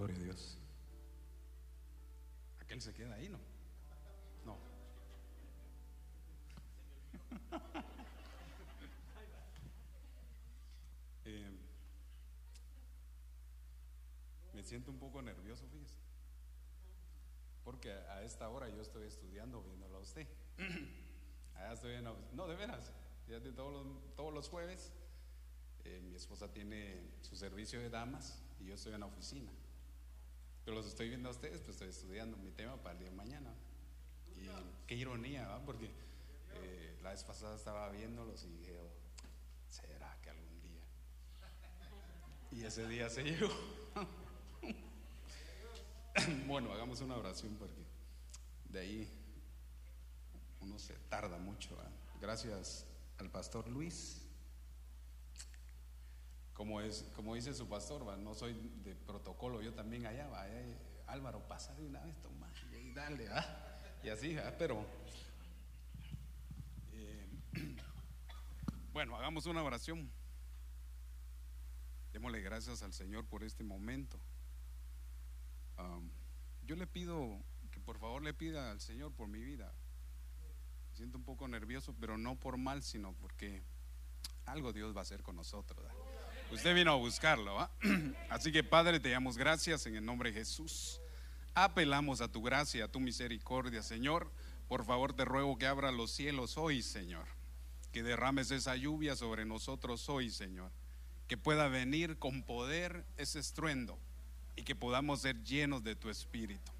Gloria a Dios. Aquel se queda ahí, ¿no? No. Eh, me siento un poco nervioso, fíjese. Porque a esta hora yo estoy estudiando viéndolo a usted. Allá estoy en No, de veras. Fíjate, todos los, todos los jueves eh, mi esposa tiene su servicio de damas y yo estoy en la oficina. Pero los estoy viendo a ustedes, pues estoy estudiando mi tema para el día de mañana. Y qué ironía, ¿va? Porque eh, la vez pasada estaba viéndolos y dije, oh, ¿será que algún día? Y ese día se llegó. bueno, hagamos una oración porque de ahí uno se tarda mucho. ¿va? Gracias al pastor Luis. Como, es, como dice su pastor, no soy de protocolo, yo también allá, ¿va? Eh, Álvaro, pasa de una vez, toma, y dale, ¿va? y así, ¿va? pero eh, bueno, hagamos una oración. Démosle gracias al Señor por este momento. Yo le pido que por favor le pida al Señor por mi vida. Me siento un poco nervioso, pero no por mal, sino porque algo Dios va a hacer con nosotros. Usted vino a buscarlo, ¿va? Así que Padre, te damos gracias en el nombre de Jesús. Apelamos a tu gracia, a tu misericordia, Señor. Por favor, te ruego que abra los cielos hoy, Señor. Que derrames esa lluvia sobre nosotros hoy, Señor. Que pueda venir con poder ese estruendo y que podamos ser llenos de tu espíritu.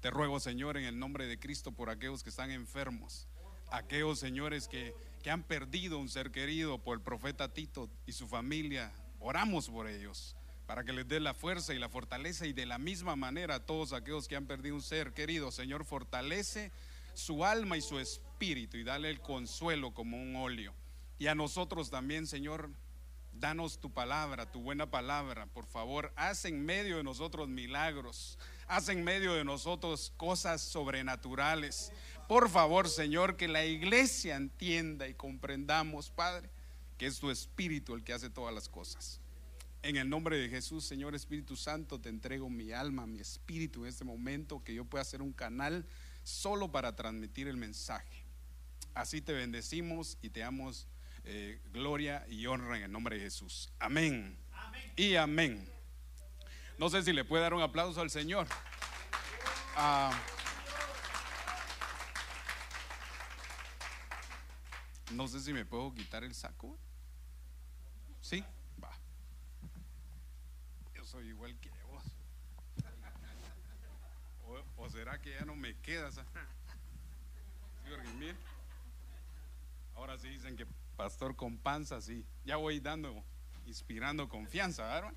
Te ruego, Señor, en el nombre de Cristo, por aquellos que están enfermos, aquellos señores que, que han perdido un ser querido por el profeta Tito y su familia. Oramos por ellos para que les dé la fuerza y la fortaleza y de la misma manera a todos aquellos que han perdido un ser querido. Señor, fortalece su alma y su espíritu y dale el consuelo como un óleo. Y a nosotros también, Señor, Danos tu palabra, tu buena palabra, por favor. Haz en medio de nosotros milagros. Haz en medio de nosotros cosas sobrenaturales. Por favor, Señor, que la iglesia entienda y comprendamos, Padre, que es tu Espíritu el que hace todas las cosas. En el nombre de Jesús, Señor Espíritu Santo, te entrego mi alma, mi espíritu en este momento, que yo pueda ser un canal solo para transmitir el mensaje. Así te bendecimos y te damos eh, gloria y honra en el nombre de Jesús. Amén. Y amén. No sé si le puede dar un aplauso al Señor. Ah, no sé si me puedo quitar el saco. Sí, va. Yo soy igual que vos. O, será que ya no me quedas? Ahora sí dicen que pastor con panza, sí. Ya voy dando, inspirando confianza, ¿verdad?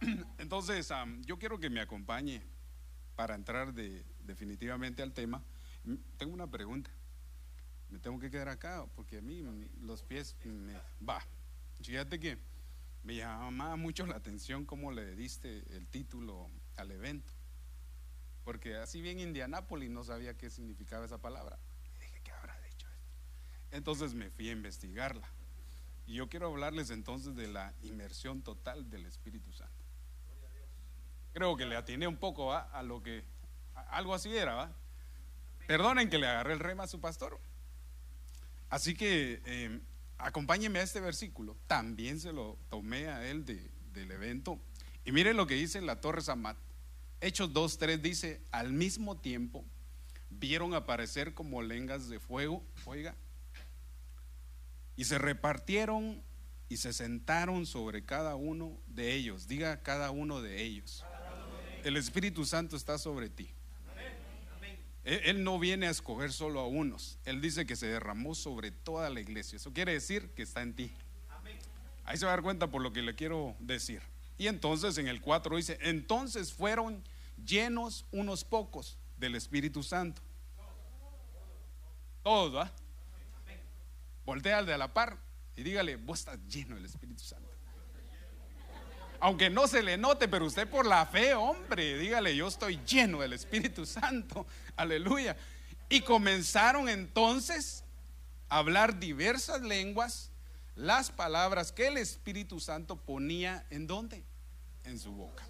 Entonces, am, yo quiero que me acompañe para entrar de, definitivamente al tema. M- Tengo una pregunta. Me tengo que quedar acá porque a mí los pies me va. Fíjate que me llamaba mucho la atención cómo le diste el título al evento. Porque así bien Indianápolis no sabía qué significaba esa palabra. Y dije, ¿qué habrá dicho esto? Entonces me fui a investigarla. Y yo quiero hablarles entonces de la inmersión total del Espíritu Santo. Creo que le atiné un poco ¿va? a lo que, algo así era, ¿va? Perdonen que le agarré el rema a su pastor. Así que eh, acompáñenme a este versículo. También se lo tomé a él de- del evento. Y miren lo que dice la Torre Samat. Hechos 2.3 dice, al mismo tiempo vieron aparecer como lengas de fuego, oiga, y se repartieron y se sentaron sobre cada uno de ellos. Diga cada uno de ellos. El Espíritu Santo está sobre ti. Él, no viene a escoger solo a unos. Él dice que se derramó sobre toda la iglesia. Eso quiere decir que está en ti. Ahí se va a dar cuenta por lo que le quiero decir. Y entonces en el 4 dice, entonces fueron llenos unos pocos del Espíritu Santo. Todos, ¿va? Voltea al de a la par y dígale, vos estás lleno del Espíritu Santo. Aunque no se le note, pero usted por la fe, hombre, dígale, yo estoy lleno del Espíritu Santo. Aleluya. Y comenzaron entonces a hablar diversas lenguas, las palabras que el Espíritu Santo ponía en dónde? En su boca.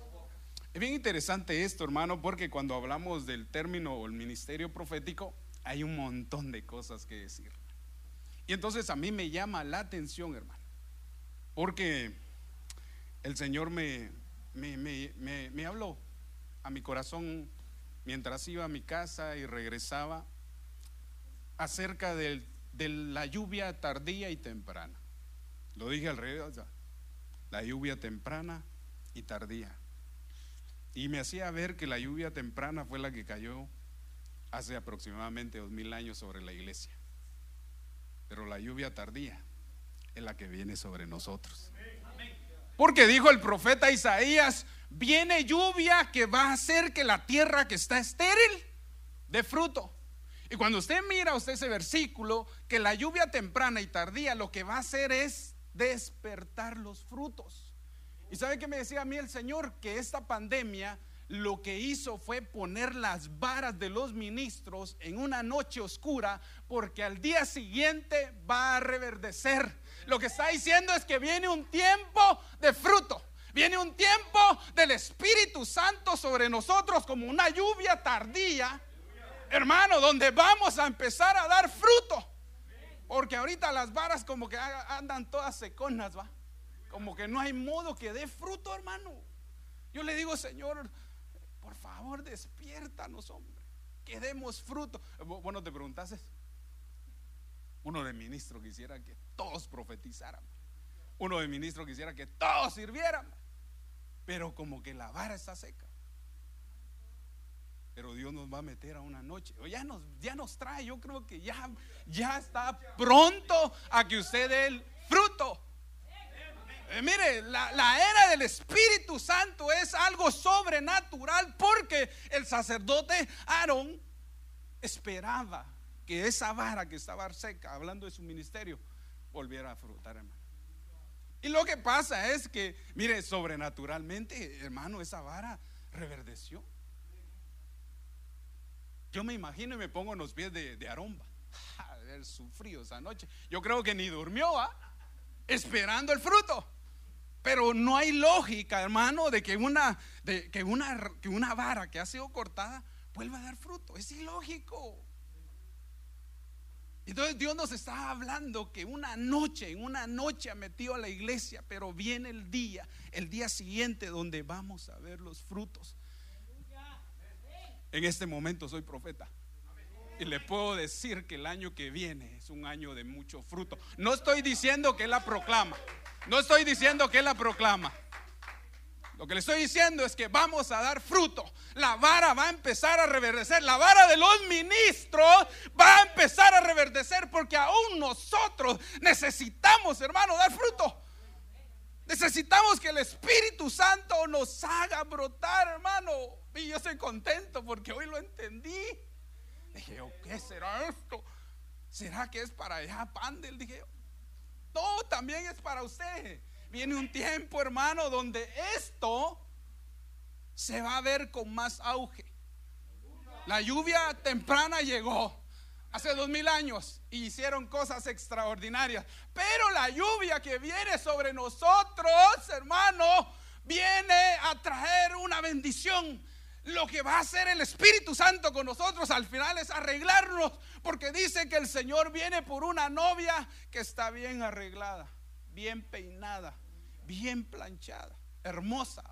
Y bien interesante esto, hermano, porque cuando hablamos del término o el ministerio profético, hay un montón de cosas que decir. Y entonces a mí me llama la atención, hermano, porque el Señor me, me, habló a mi corazón mientras iba a mi casa y regresaba acerca de la lluvia tardía y temprana. Lo dije alrededor, la lluvia temprana y tardía. Y me hacía ver que la lluvia temprana fue la que cayó hace aproximadamente dos mil años sobre la iglesia. Pero la lluvia tardía es la que viene sobre nosotros. Porque dijo el profeta Isaías, viene lluvia que va a hacer que la tierra que está estéril dé fruto. Y cuando usted mira usted ese versículo, que la lluvia temprana y tardía lo que va a hacer es despertar los frutos. ¿Y sabe que me decía a mí el Señor? Que esta pandemia lo que hizo fue poner las varas de los ministros en una noche oscura porque al día siguiente va a reverdecer. Lo que está diciendo es que viene un tiempo de fruto. Viene un tiempo del Espíritu Santo sobre nosotros como una lluvia tardía, hermano, donde vamos a empezar a dar fruto. Porque ahorita las varas como que andan todas seconas, va. Como que no hay modo que dé fruto, hermano. Yo le digo, Señor, por favor, despiértanos, hombre. Que demos fruto. Bueno, te preguntaste. Uno de ministro quisiera que todos profetizaran. Uno de ministro quisiera que todos sirvieran. Pero como que la vara está seca. Pero Dios nos va a meter a una noche. Ya nos, ya nos trae. Yo creo que ya, ya está pronto a que usted dé el fruto. Eh, mire, la, era del Espíritu Santo es algo sobrenatural porque el sacerdote Aarón esperaba que esa vara que estaba seca, hablando de su ministerio, volviera a frutar, hermano. Y lo que pasa es que, mire, sobrenaturalmente, hermano, esa vara reverdeció. Yo me imagino y me pongo en los pies de, de Aarón. Haber sufrido esa noche. Yo creo que ni durmió, ¿ah? esperando el fruto. Pero no hay lógica, hermano, de que una, de que una, que una vara que ha sido cortada vuelva a dar fruto. Es ilógico. Entonces Dios nos está hablando que una noche, en una noche ha metido a la iglesia, pero viene el día, el día siguiente donde vamos a ver los frutos. En este momento soy profeta. Y le puedo decir que el año que viene es un año de mucho fruto. No estoy diciendo que Él la proclama. No estoy diciendo que Él la proclama. Lo que le estoy diciendo es que vamos a dar fruto. La vara va a empezar a reverdecer. La vara de los ministros va a empezar a reverdecer porque aún nosotros necesitamos, hermano, dar fruto. Necesitamos que el Espíritu Santo nos haga brotar, hermano. Y yo estoy contento porque hoy lo entendí. Dije, ¿qué será esto? ¿Será que es para allá, Pandel? Dije yo. No, también es para usted. Viene un tiempo, hermano, donde esto se va a ver con más auge. La lluvia temprana llegó hace dos mil años y hicieron cosas extraordinarias. Pero la lluvia que viene sobre nosotros, hermano, viene a traer una bendición lo que va a hacer el Espíritu Santo con nosotros al final es arreglarnos, porque dice que el Señor viene por una novia que está bien arreglada, bien peinada, bien planchada, hermosa.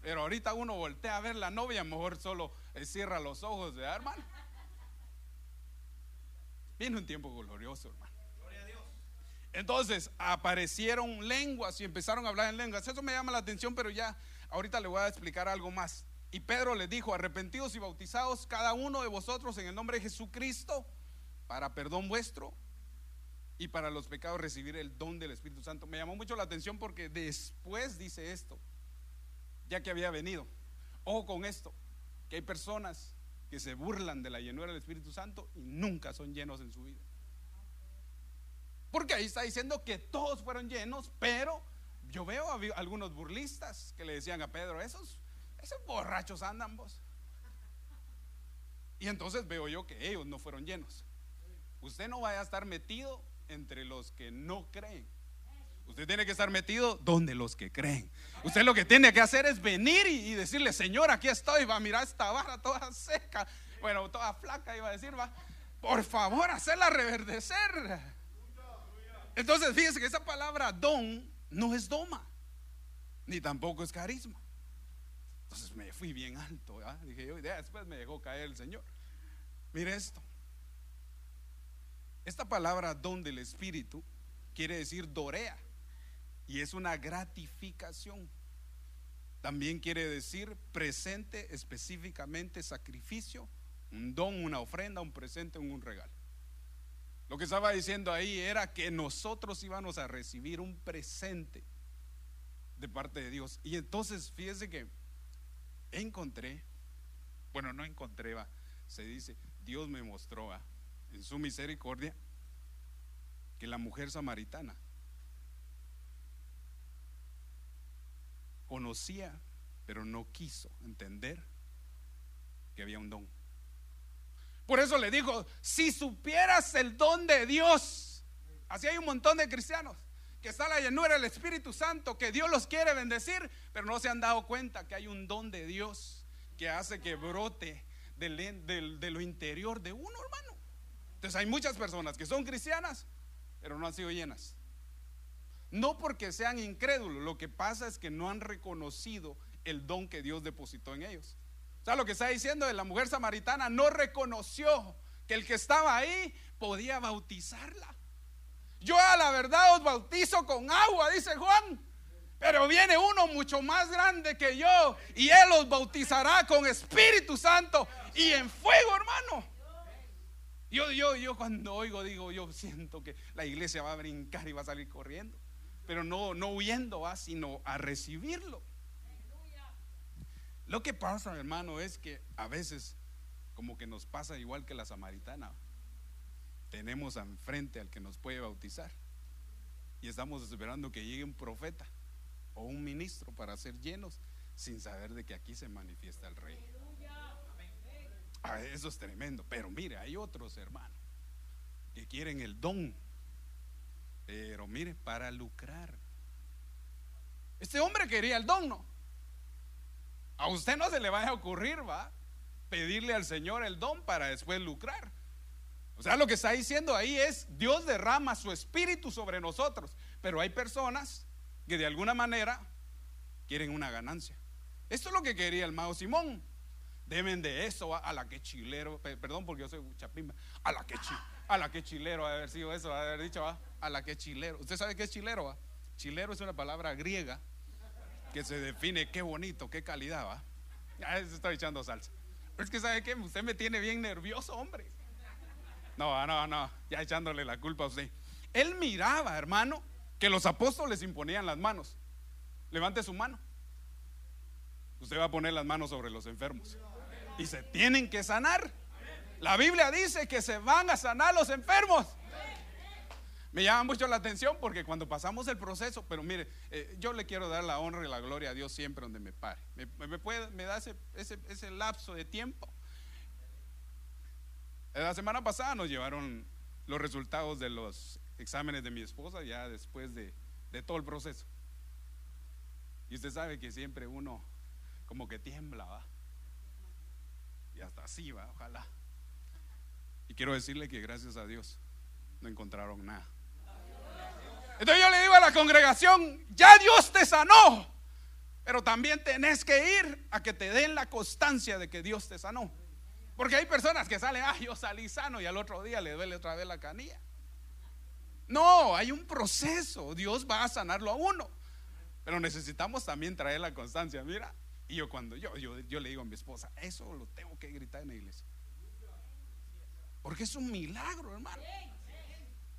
Pero ahorita uno voltea a ver la novia, mejor solo eh, cierra los ojos, de hermano? Viene un tiempo glorioso, hermano. Entonces aparecieron lenguas y empezaron a hablar en lenguas. Eso me llama la atención, pero ya ahorita le voy a explicar algo más. Y Pedro les dijo, arrepentidos y bautizados cada uno de vosotros en el nombre de Jesucristo para perdón vuestro y para los pecados recibir el don del Espíritu Santo. Me llamó mucho la atención porque después dice esto, ya que había venido. Ojo con esto, que hay personas que se burlan de la llenura del Espíritu Santo y nunca son llenos en su vida. Porque ahí está diciendo que todos fueron llenos, pero yo veo a algunos burlistas que le decían a Pedro, esos esos borrachos andan vos. Y entonces veo yo que ellos no fueron llenos. Usted no vaya a estar metido entre los que no creen. Usted tiene que estar metido donde los que creen. Usted lo que tiene que hacer es venir y, decirle, Señor, aquí estoy, va a mirar esta barra toda seca, bueno, toda flaca, iba a decir, va, por favor, hacerla reverdecer. Entonces, fíjese que esa palabra don no es doma, ni tampoco es carisma. Entonces me fui bien alto, dije yo, después me dejó caer el Señor. Mire esto. Esta palabra don del Espíritu quiere decir dorea y es una gratificación. También quiere decir presente específicamente sacrificio, un don, una ofrenda, un presente, un regalo. Lo que estaba diciendo ahí era que nosotros íbamos a recibir un presente de parte de Dios. Y entonces, fíjese que encontré, bueno, no encontré, va, se dice, Dios me mostró en su misericordia que la mujer samaritana conocía, pero no quiso entender que había un don. Por eso le dijo, si supieras el don de Dios, así hay un montón de cristianos que está la llenura del Espíritu Santo, que Dios los quiere bendecir, pero no se han dado cuenta que hay un don de Dios que hace que brote de lo interior de uno, hermano. Entonces hay muchas personas que son cristianas, pero no han sido llenas. No porque sean incrédulos, lo que pasa es que no han reconocido el don que Dios depositó en ellos. O sea, lo que está diciendo de la mujer samaritana no reconoció que el que estaba ahí podía bautizarla. Yo a la verdad os bautizo con agua, dice Juan. Pero viene uno mucho más grande que yo y él los bautizará con Espíritu Santo y en fuego, hermano. Yo, yo, yo cuando oigo digo, yo siento que la iglesia va a brincar y va a salir corriendo. Pero no, no huyendo, va, sino a recibirlo. Lo que pasa, hermano, es que a veces, como que nos pasa igual que la samaritana, tenemos enfrente al que nos puede bautizar. Y estamos esperando que llegue un profeta o un ministro para ser llenos sin saber de que aquí se manifiesta el rey. Ah, eso es tremendo. Pero mire, hay otros hermanos que quieren el don. Pero mire, para lucrar. Este hombre quería el don, ¿no? A usted no se le vaya a ocurrir, va, pedirle al Señor el don para después lucrar. O sea, lo que está diciendo ahí es, Dios derrama su espíritu sobre nosotros, pero hay personas que de alguna manera quieren una ganancia. Esto es lo que quería el mago Simón. Deben de eso a la que chilero, perdón porque yo soy chapimba, a la que a la que chilero haber sido eso, haber dicho, a la que chilero. ¿Usted sabe qué es chilero? Va? Chilero es una palabra griega que se define qué bonito, qué calidad, va. Ya se está echando salsa. Pero es que sabe que usted me tiene bien nervioso, hombre. No, no, no, ya echándole la culpa a usted. Él miraba, hermano, que los apóstoles imponían las manos. Levante su mano. Usted va a poner las manos sobre los enfermos y se tienen que sanar. La Biblia dice que se van a sanar los enfermos. Me llama mucho la atención porque cuando pasamos el proceso, pero mire, eh, yo le quiero dar la honra y la gloria a Dios siempre donde me pare. Me, puede, me da ese, ese, lapso de tiempo. La semana pasada nos llevaron los resultados de los exámenes de mi esposa ya después de, de todo el proceso. Y usted sabe que siempre uno como que tiembla, ¿va? Hasta así va, ojalá. Y quiero decirle que gracias a Dios no encontraron nada. Entonces yo le digo a la congregación, ya Dios te sanó, pero también tenés que ir a que te den la constancia de que Dios te sanó. Porque hay personas que salen, ah, yo salí sano y al otro día le duele otra vez la canilla. No, hay un proceso, Dios va a sanarlo a uno. Pero necesitamos también traer la constancia. Mira, y yo cuando yo, yo, yo le digo a mi esposa, eso lo tengo que gritar en la iglesia. Porque es un milagro, hermano.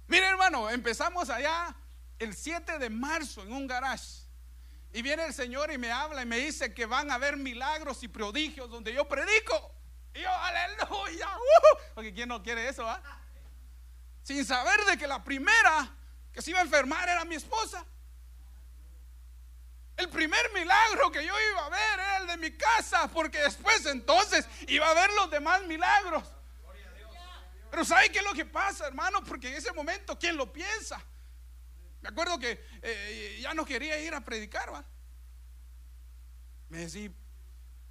Mire, hermano, empezamos allá el 7 de marzo en un garage. Y viene el Señor y me habla y me dice que van a haber milagros y prodigios donde yo predico. Y yo, aleluya. Uh, porque ¿quién no quiere eso? Ah? Sin saber de que la primera que se iba a enfermar era mi esposa. El primer milagro que yo iba a ver era el de mi casa, porque después entonces iba a ver los demás milagros. Pero ¿sabe qué es lo que pasa, hermano? Porque en ese momento, ¿quién lo piensa? Me acuerdo que eh, ya no quería ir a predicar, ¿va? Me decía,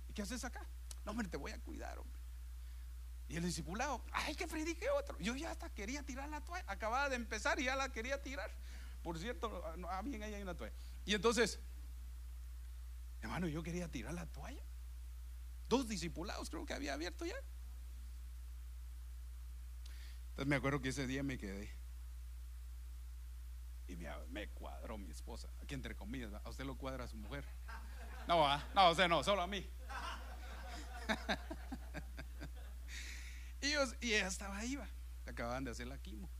¿y qué haces acá? No, hombre, te voy a cuidar, hombre. Y el discipulado, ay, que predique otro. Yo ya hasta quería tirar la toalla. Acababa de empezar y ya la quería tirar. Por cierto, ah, bien, ahí hay una toalla. Y entonces, hermano, yo quería tirar la toalla. Dos discipulados creo que había abierto ya. Entonces me acuerdo que ese día me quedé. Y me, cuadró mi esposa. Aquí entre comillas, a usted lo cuadra a su mujer. No, no, o sea, no, solo a mí. y, ella estaba ahí, va. Acababan de hacer la quimo.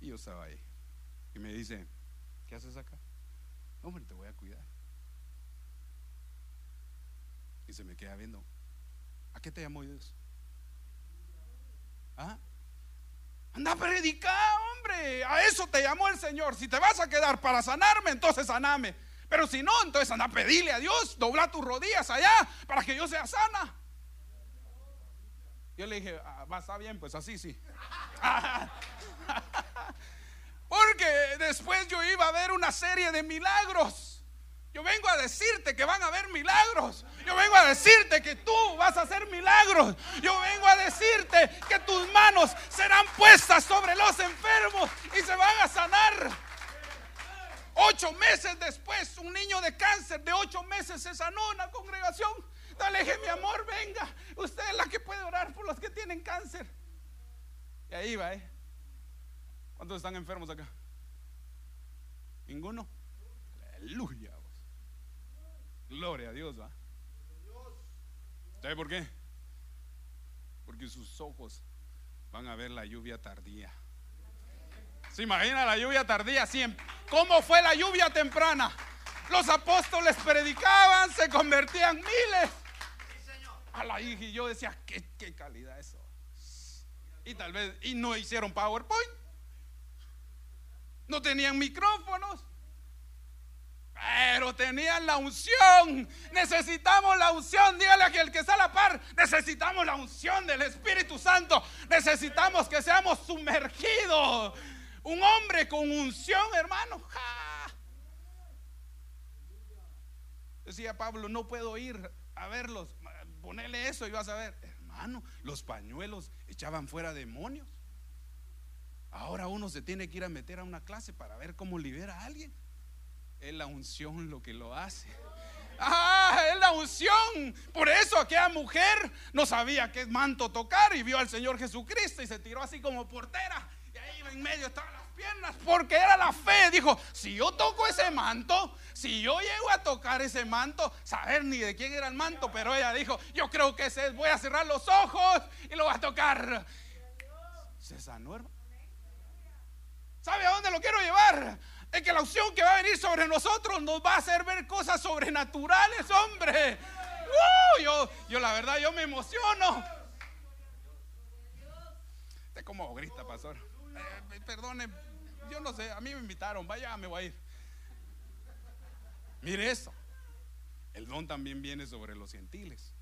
Y yo estaba ahí. Y me dice, ¿qué haces acá? Hombre, te voy a cuidar. Y se me queda viendo. ¿A qué te llamó Dios? ¿Ah? Anda a predicar, hombre. A eso te llamó el Señor. Si te vas a quedar para sanarme, entonces saname. Pero si no, entonces anda a pedirle a Dios, dobla tus rodillas allá para que yo sea sana. Yo le dije, ah, va, está bien, pues así sí. Porque después yo iba a ver una serie de milagros. Yo vengo a decirte que van a haber milagros. Yo vengo a decirte que tú vas a hacer milagros. Yo vengo a decirte que tus manos serán puestas sobre los enfermos y se van a sanar. Ocho meses después, un niño de cáncer de ocho meses se sanó en la congregación. Dale, dije, mi amor, venga. Usted es la que puede orar por los que tienen cáncer. Y ahí va, ¿eh? ¿Cuántos están enfermos acá? ¿Ninguno? Aleluya. Gloria a Dios, va. ¿Sabe por qué? Porque sus ojos van a ver la lluvia tardía. ¿Se imagina la lluvia tardía siempre? ¿Cómo fue la lluvia temprana? Los apóstoles predicaban, se convertían miles. A la hija y yo decía, ¿qué, qué calidad eso. Y tal vez, y no hicieron PowerPoint. No tenían micrófonos. Pero tenían la unción. Necesitamos la unción. Dígale a el que está a la par. Necesitamos la unción del Espíritu Santo. Necesitamos que seamos sumergidos. Un hombre con unción, hermano. Decía Pablo, no puedo ir a verlos. Ponele eso y vas a ver. Hermano, los pañuelos echaban fuera demonios. Ahora uno se tiene que ir a meter a una clase para ver cómo libera a alguien. Es la unción lo que lo hace. Ah, es la unción. Por eso aquella mujer no sabía qué manto tocar y vio al Señor Jesucristo y se tiró así como portera. Y ahí en medio estaban las piernas porque era la fe. Dijo, si yo toco ese manto, si yo llego a tocar ese manto, saber ni de quién era el manto, pero ella dijo, yo creo que ese voy a cerrar los ojos y lo voy a tocar. Se sanó, ¿Sabe a dónde lo quiero llevar? Es que la unción que va a venir sobre nosotros nos va a hacer ver cosas sobrenaturales, hombre. Uh, yo, yo la verdad, yo me emociono. Usted como grita, pastor. Eh, perdone, yo no sé, a mí me invitaron, vaya, me voy a ir. Mire eso. El don también viene sobre los gentiles.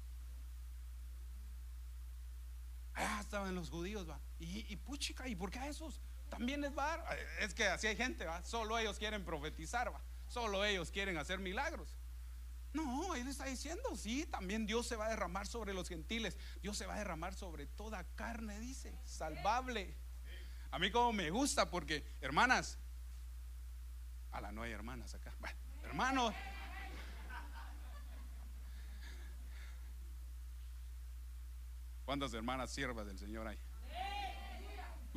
Ah, estaban los judíos, va. Y, y puchica, ¿y por qué a esos? También es bar. Es que así hay gente, ¿va? Solo ellos quieren profetizar, ¿va? Solo ellos quieren hacer milagros. No, él está diciendo, sí, también Dios se va a derramar sobre los gentiles. Dios se va a derramar sobre toda carne, dice, salvable. A mí como me gusta porque, hermanas, a la no hay hermanas acá. Bueno, hermanos. ¿Cuántas hermanas siervas del Señor hay?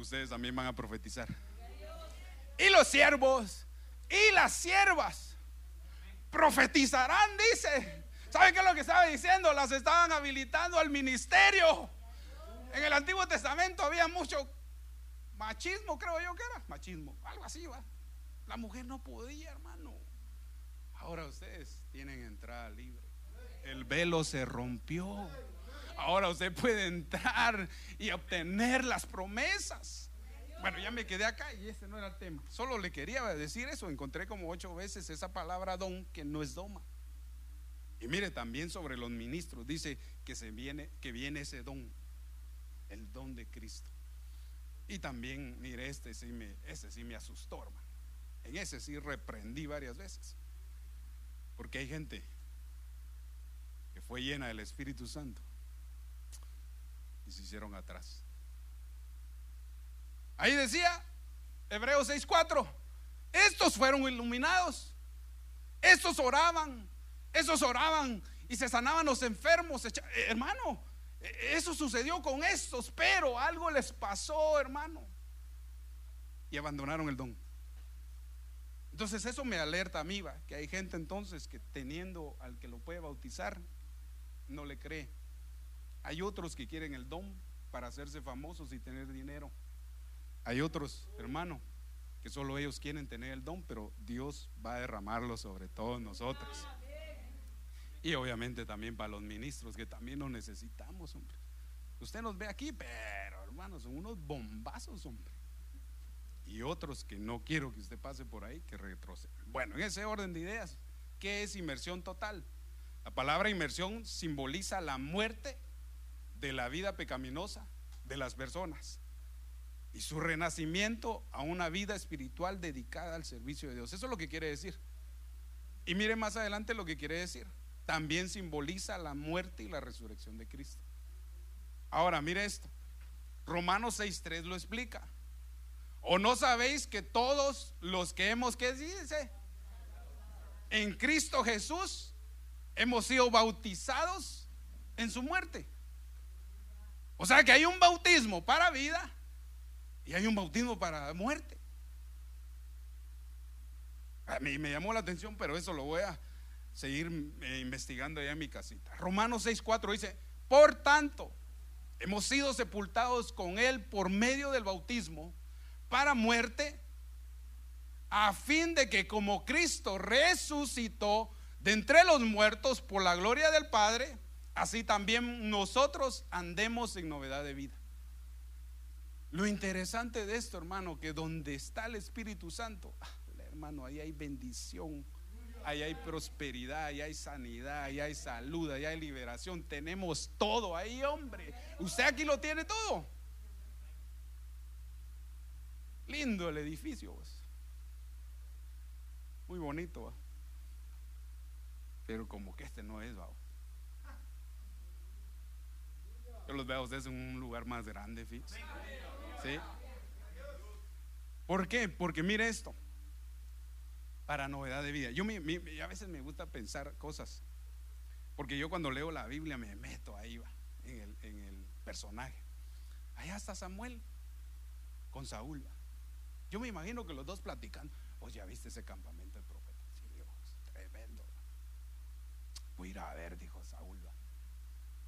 Ustedes también van a profetizar. Y los siervos y las siervas profetizarán, dice. ¿Saben qué es lo que estaba diciendo? Las estaban habilitando al ministerio. En el Antiguo Testamento había mucho machismo, creo yo que era. Machismo, algo así, va. La mujer no podía, hermano. Ahora ustedes tienen entrada libre. El velo se rompió. Ahora usted puede entrar y obtener las promesas. Bueno, ya me quedé acá y ese no era el tema. Solo le quería decir eso. Encontré como ocho veces esa palabra don que no es doma. Y mire también sobre los ministros dice que se viene que viene ese don, el don de Cristo. Y también, mire, este sí me, ese sí me asustó, hermano. En ese sí reprendí varias veces. Porque hay gente que fue llena del Espíritu Santo y se hicieron atrás. Ahí decía, Hebreos 6:4, estos fueron iluminados, estos oraban, estos oraban y se sanaban los enfermos. Eh, hermano, e, eso sucedió con estos, pero algo les pasó, hermano. Y abandonaron el don. Entonces eso me alerta a mí, va, que hay gente entonces que teniendo al que lo puede bautizar, no le cree. Hay otros que quieren el don para hacerse famosos y tener dinero. Hay otros, hermano, que solo ellos quieren tener el don, pero Dios va a derramarlo sobre todos nosotros. Y obviamente también para los ministros, que también lo necesitamos, hombre. Usted nos ve aquí, pero hermano, son unos bombazos, hombre. Y otros que no quiero que usted pase por ahí, que retrocedan. Bueno, en ese orden de ideas, ¿qué es inmersión total? La palabra inmersión simboliza la muerte de la vida pecaminosa de las personas y su renacimiento a una vida espiritual dedicada al servicio de Dios. Eso es lo que quiere decir. Y mire más adelante lo que quiere decir también simboliza la muerte y la resurrección de Cristo. Ahora, mire esto. Romanos 6.3 lo explica. ¿O no sabéis que todos los que hemos, ¿qué dice? En Cristo Jesús hemos sido bautizados en su muerte. O sea que hay un bautismo para vida y hay un bautismo para muerte. A mí me llamó la atención, pero eso lo voy a, seguir eh, investigando allá en mi casita. Romanos 6:4 dice, por tanto, hemos sido sepultados con Él por medio del bautismo para muerte, a fin de que como Cristo resucitó de entre los muertos por la gloria del Padre, así también nosotros andemos en novedad de vida. Lo interesante de esto, hermano, que donde está el Espíritu Santo, ah, hermano, ahí hay bendición ahí hay prosperidad, ahí hay sanidad, ahí hay salud, ahí hay liberación. Tenemos todo ahí, hombre. Usted aquí lo tiene todo. Lindo el edificio. Muy bonito. Pero como que este no es, ¿va? Yo los veo a ustedes en un lugar más grande, ¿sí? ¿Sí? ¿Por qué? Porque mire esto para novedad de vida. Yo a veces me gusta pensar cosas, porque yo cuando leo la Biblia me meto ahí va, en, el, personaje. Allá está Samuel con Saúl. Yo me imagino que los dos platican. Pues ya viste ese campamento del profeta. Sí, Dios, tremendo. Voy a ir a ver, dijo Saúl.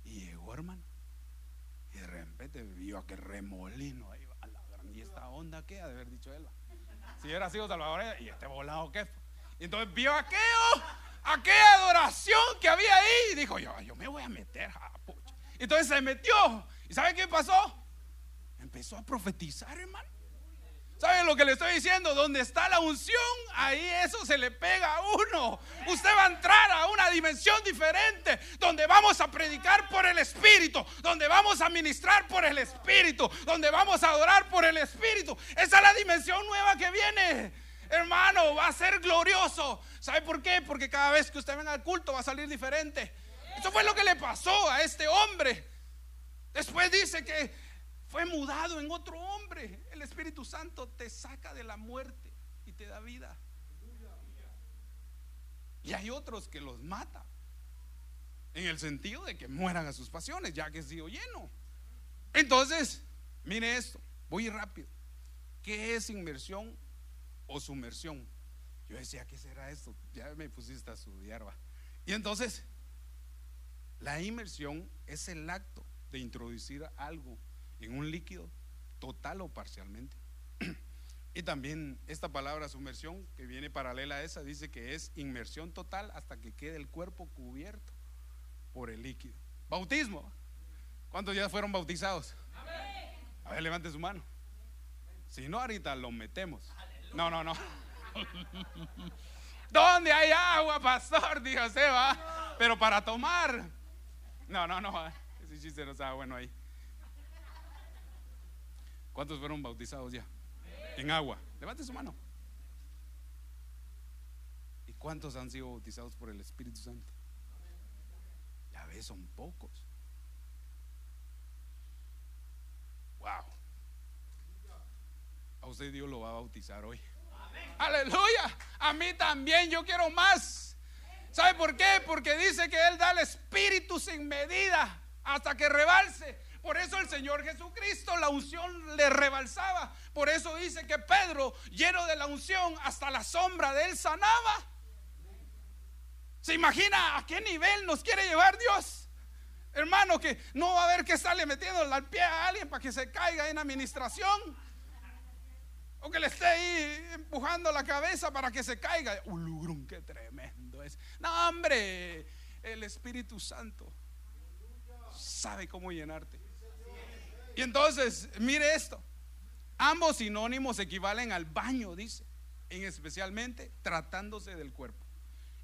Y llegó, hermano. Y de repente vio aquel remolino ahí. A la gran, ¿Y esta onda qué ha de haber dicho él? si hubiera sido Salvador, y este volado qué Y entonces vio aquello, aquella adoración que había ahí, y dijo, yo, yo me voy a meter, ah, entonces se metió, ¿y sabe qué pasó? Empezó a profetizar, hermano. ¿Sabe lo que le estoy diciendo? Donde está la unción, ahí eso se le pega a uno. Usted va a entrar a una dimensión diferente, donde vamos a predicar por el Espíritu, donde vamos a ministrar por el Espíritu, donde vamos a adorar por el Espíritu. Esa es la dimensión nueva que viene. Hermano, va a ser glorioso. ¿Sabe por qué? Porque cada vez que usted venga al culto va a salir diferente. Eso fue lo que le pasó a este hombre. Después dice que fue mudado en otro hombre. El Espíritu Santo te saca de la muerte y te da vida. Y hay otros que los mata. En el sentido de que mueran a sus pasiones, ya que he sido lleno. Entonces, mire esto, voy rápido. ¿Qué es inmersión o sumersión? Yo decía, ¿qué será esto? Ya me pusiste a estudiar, va. Y entonces, la inmersión es el acto de introducir algo en un líquido total o parcialmente. Y también esta palabra sumersión, que viene paralela a esa, dice que es inmersión total hasta que quede el cuerpo cubierto por el líquido. Bautismo. ¿Cuántos ya fueron bautizados? A ver, levante su mano. Si no, ahorita lo metemos. No, no, no. ¿Dónde hay agua, pastor? Dijo va. Pero para tomar. No, no, no. Ese chiste no estaba bueno ahí. ¿Cuántos fueron bautizados ya? En agua. Levante su mano. ¿Y cuántos han sido bautizados por el Espíritu Santo? Ya ves, son pocos. Wow. A usted Dios lo va a bautizar hoy. Aleluya. A mí también yo quiero más. ¿Sabe por qué? Porque dice que Él da el Espíritu sin medida hasta que rebalse. Por eso el Señor Jesucristo, la unción le rebalsaba. Por eso dice que Pedro, lleno de la unción, hasta la sombra de él sanaba. ¿Se imagina a qué nivel nos quiere llevar Dios? Hermano, que no va a haber que sale metiendo al pie a alguien para que se caiga en administración. O que le esté ahí empujando la cabeza para que se caiga. Ulugrum, qué tremendo es. No, hombre, el Espíritu Santo sabe cómo llenarte. Y entonces, mire esto. Ambos sinónimos equivalen al baño, dice, en especialmente tratándose del cuerpo.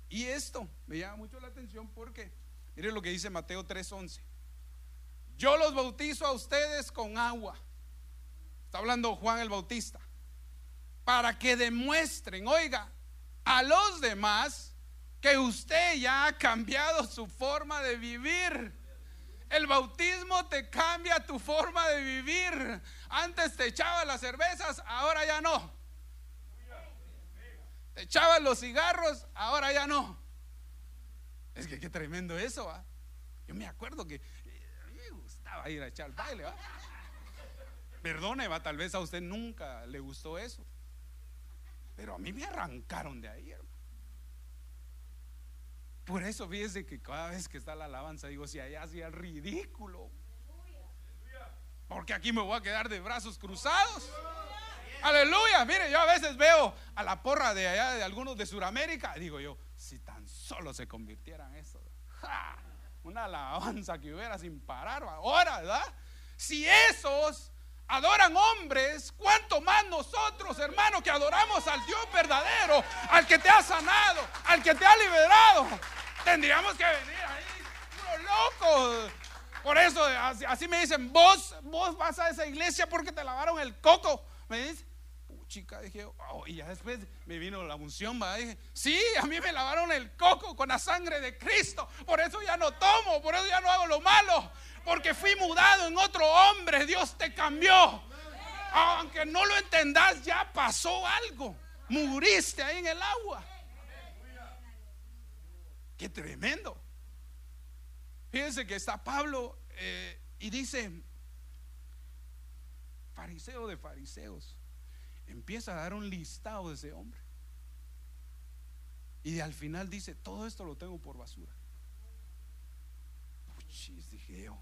Y esto me llama mucho la atención porque, mire lo que dice Mateo 3:11. Yo los bautizo a ustedes con agua. Está hablando Juan el Bautista. Para que demuestren, oiga, a los demás que usted ya ha cambiado su forma de vivir. El bautismo te cambia tu forma de vivir. Antes te echabas las cervezas, ahora ya no. Te echabas los cigarros, ahora ya no. Es que qué tremendo eso, ¿va? Yo me acuerdo que a mí me gustaba ir a echar baile, ¿va? Perdone, va, tal vez a usted nunca le gustó eso. Pero a mí me arrancaron de ahí. Por eso fíjese que cada vez que está la alabanza digo, si allá hacía ridículo. Porque aquí me voy a quedar de brazos cruzados. Aleluya. Mire, yo a veces veo a la porra de allá de algunos de Sudamérica. Digo yo, si tan solo se convirtieran eso. Una alabanza que hubiera sin parar. Ahora, ¿verdad? Si esos adoran hombres, ¿cuánto más nosotros, hermanos, que adoramos al Dios verdadero, al que te ha sanado, al que te ha liberado? Tendríamos que venir ahí, puro loco. Por eso, así, me dicen, vos, vos vas a esa iglesia porque te lavaron el coco. Me dice, chica, dije, oh, y ya después me vino la unción, ¿va? dije, sí, a mí me lavaron el coco con la sangre de Cristo, por eso ya no tomo, por eso ya no hago lo malo, porque fui mudado en otro hombre, Dios te cambió. Aunque no lo entendas, ya pasó algo, muriste ahí en el agua. Tremendo. Fíjense que está Pablo eh, y dice, fariseo de fariseos, empieza a dar un listado de ese hombre. Y al final dice, todo esto lo tengo por basura. Puchis, dije yo,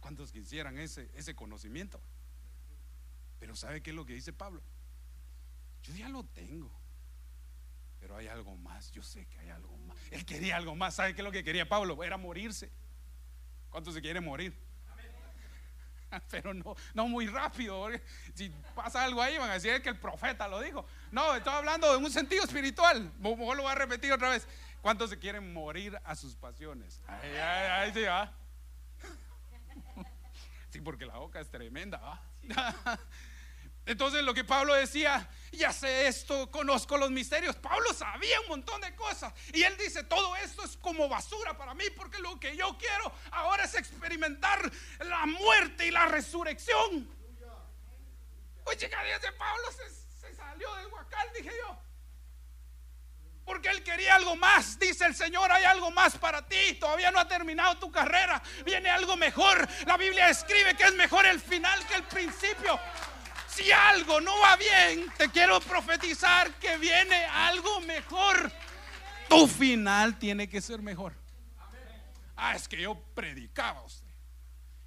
¿cuántos quisieran ese, ese conocimiento? Pero ¿sabe qué es lo que dice Pablo? Yo ya lo tengo. Pero hay algo más, yo sé que hay algo más. Él quería algo más. ¿Sabe qué es lo que quería Pablo? Era morirse. ¿Cuántos se quieren morir? Pero no, no muy rápido. Si pasa algo ahí, van a decir que el profeta lo dijo. No, estoy hablando en un sentido espiritual. Mejor lo voy a repetir otra vez. ¿Cuántos se quieren morir a sus pasiones? Ahí, sí, ¿va? Sí, porque la boca es tremenda, ¿va? Entonces lo que Pablo decía, ya sé esto, conozco los misterios. Pablo sabía un montón de cosas. Y él dice, todo esto es como basura para mí porque lo que yo quiero ahora es experimentar la muerte y la resurrección. Oye, chica, de Pablo se, salió del huacal, dije yo. Porque él quería algo más. Dice el Señor, hay algo más para ti. Todavía no ha terminado tu carrera. Viene algo mejor. La Biblia escribe que es mejor el final que el principio si algo no va bien, te quiero profetizar que viene algo mejor. Tu final tiene que ser mejor. Ah, es que yo predicaba usted.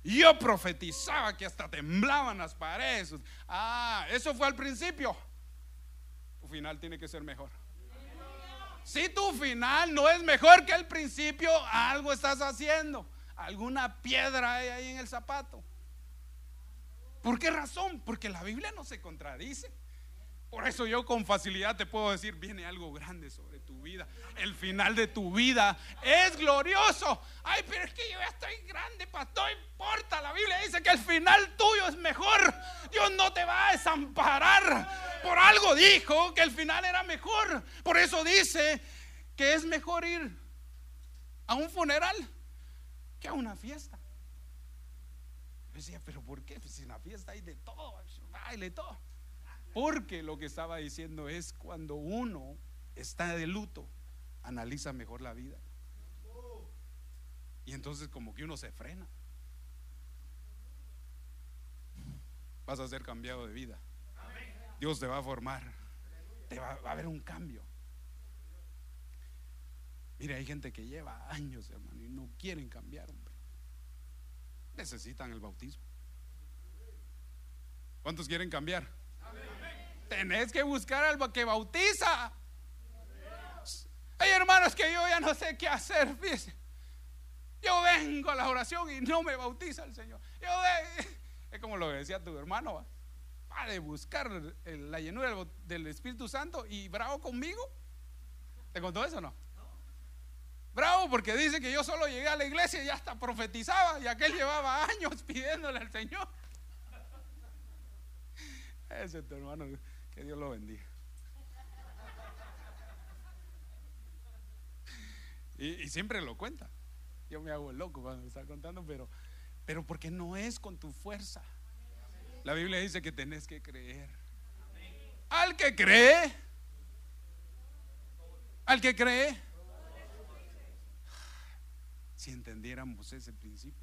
Yo profetizaba que hasta temblaban las paredes. Ah, eso fue al principio. Tu final tiene que ser mejor. Si tu final no es mejor que el principio, algo estás haciendo. Alguna piedra hay ahí en el zapato. ¿Por qué razón? Porque la Biblia no se contradice. Por eso yo con facilidad te puedo decir, viene algo grande sobre tu vida. El final de tu vida es glorioso. Ay, pero es que yo ya estoy grande, pastor, no importa. La Biblia dice que el final tuyo es mejor. Dios no te va a desamparar. Por algo dijo que el final era mejor. Por eso dice que es mejor ir a un funeral que a una fiesta. Yo decía, pero ¿por qué? Fiesta hay de todo, baile, todo. Porque lo que estaba diciendo es cuando uno está de luto, analiza mejor la vida. Y entonces como que uno se frena. Vas a ser cambiado de vida. Dios te va a formar. Te va, a haber un cambio. Mire, hay gente que lleva años, hermano, y no quieren cambiar, hombre. Necesitan el bautismo. ¿Cuántos quieren cambiar? Tenés que buscar al que bautiza. Hay hermanos que yo ya no sé qué hacer. Fíjese. Yo vengo a la oración y no me bautiza el Señor. Yo es como lo decía tu hermano. Va de buscar la llenura del Espíritu Santo y bravo conmigo. ¿Te contó eso o no? Bravo porque dice que yo solo llegué a la iglesia y hasta profetizaba y aquel llevaba años pidiéndole al Señor. Ese es tu hermano, que Dios lo bendiga. Y, siempre lo cuenta. Yo me hago loco cuando me está contando, pero, pero porque no es con tu fuerza. La Biblia dice que tenés que creer. Al que cree, al que cree, si entendiéramos ese principio,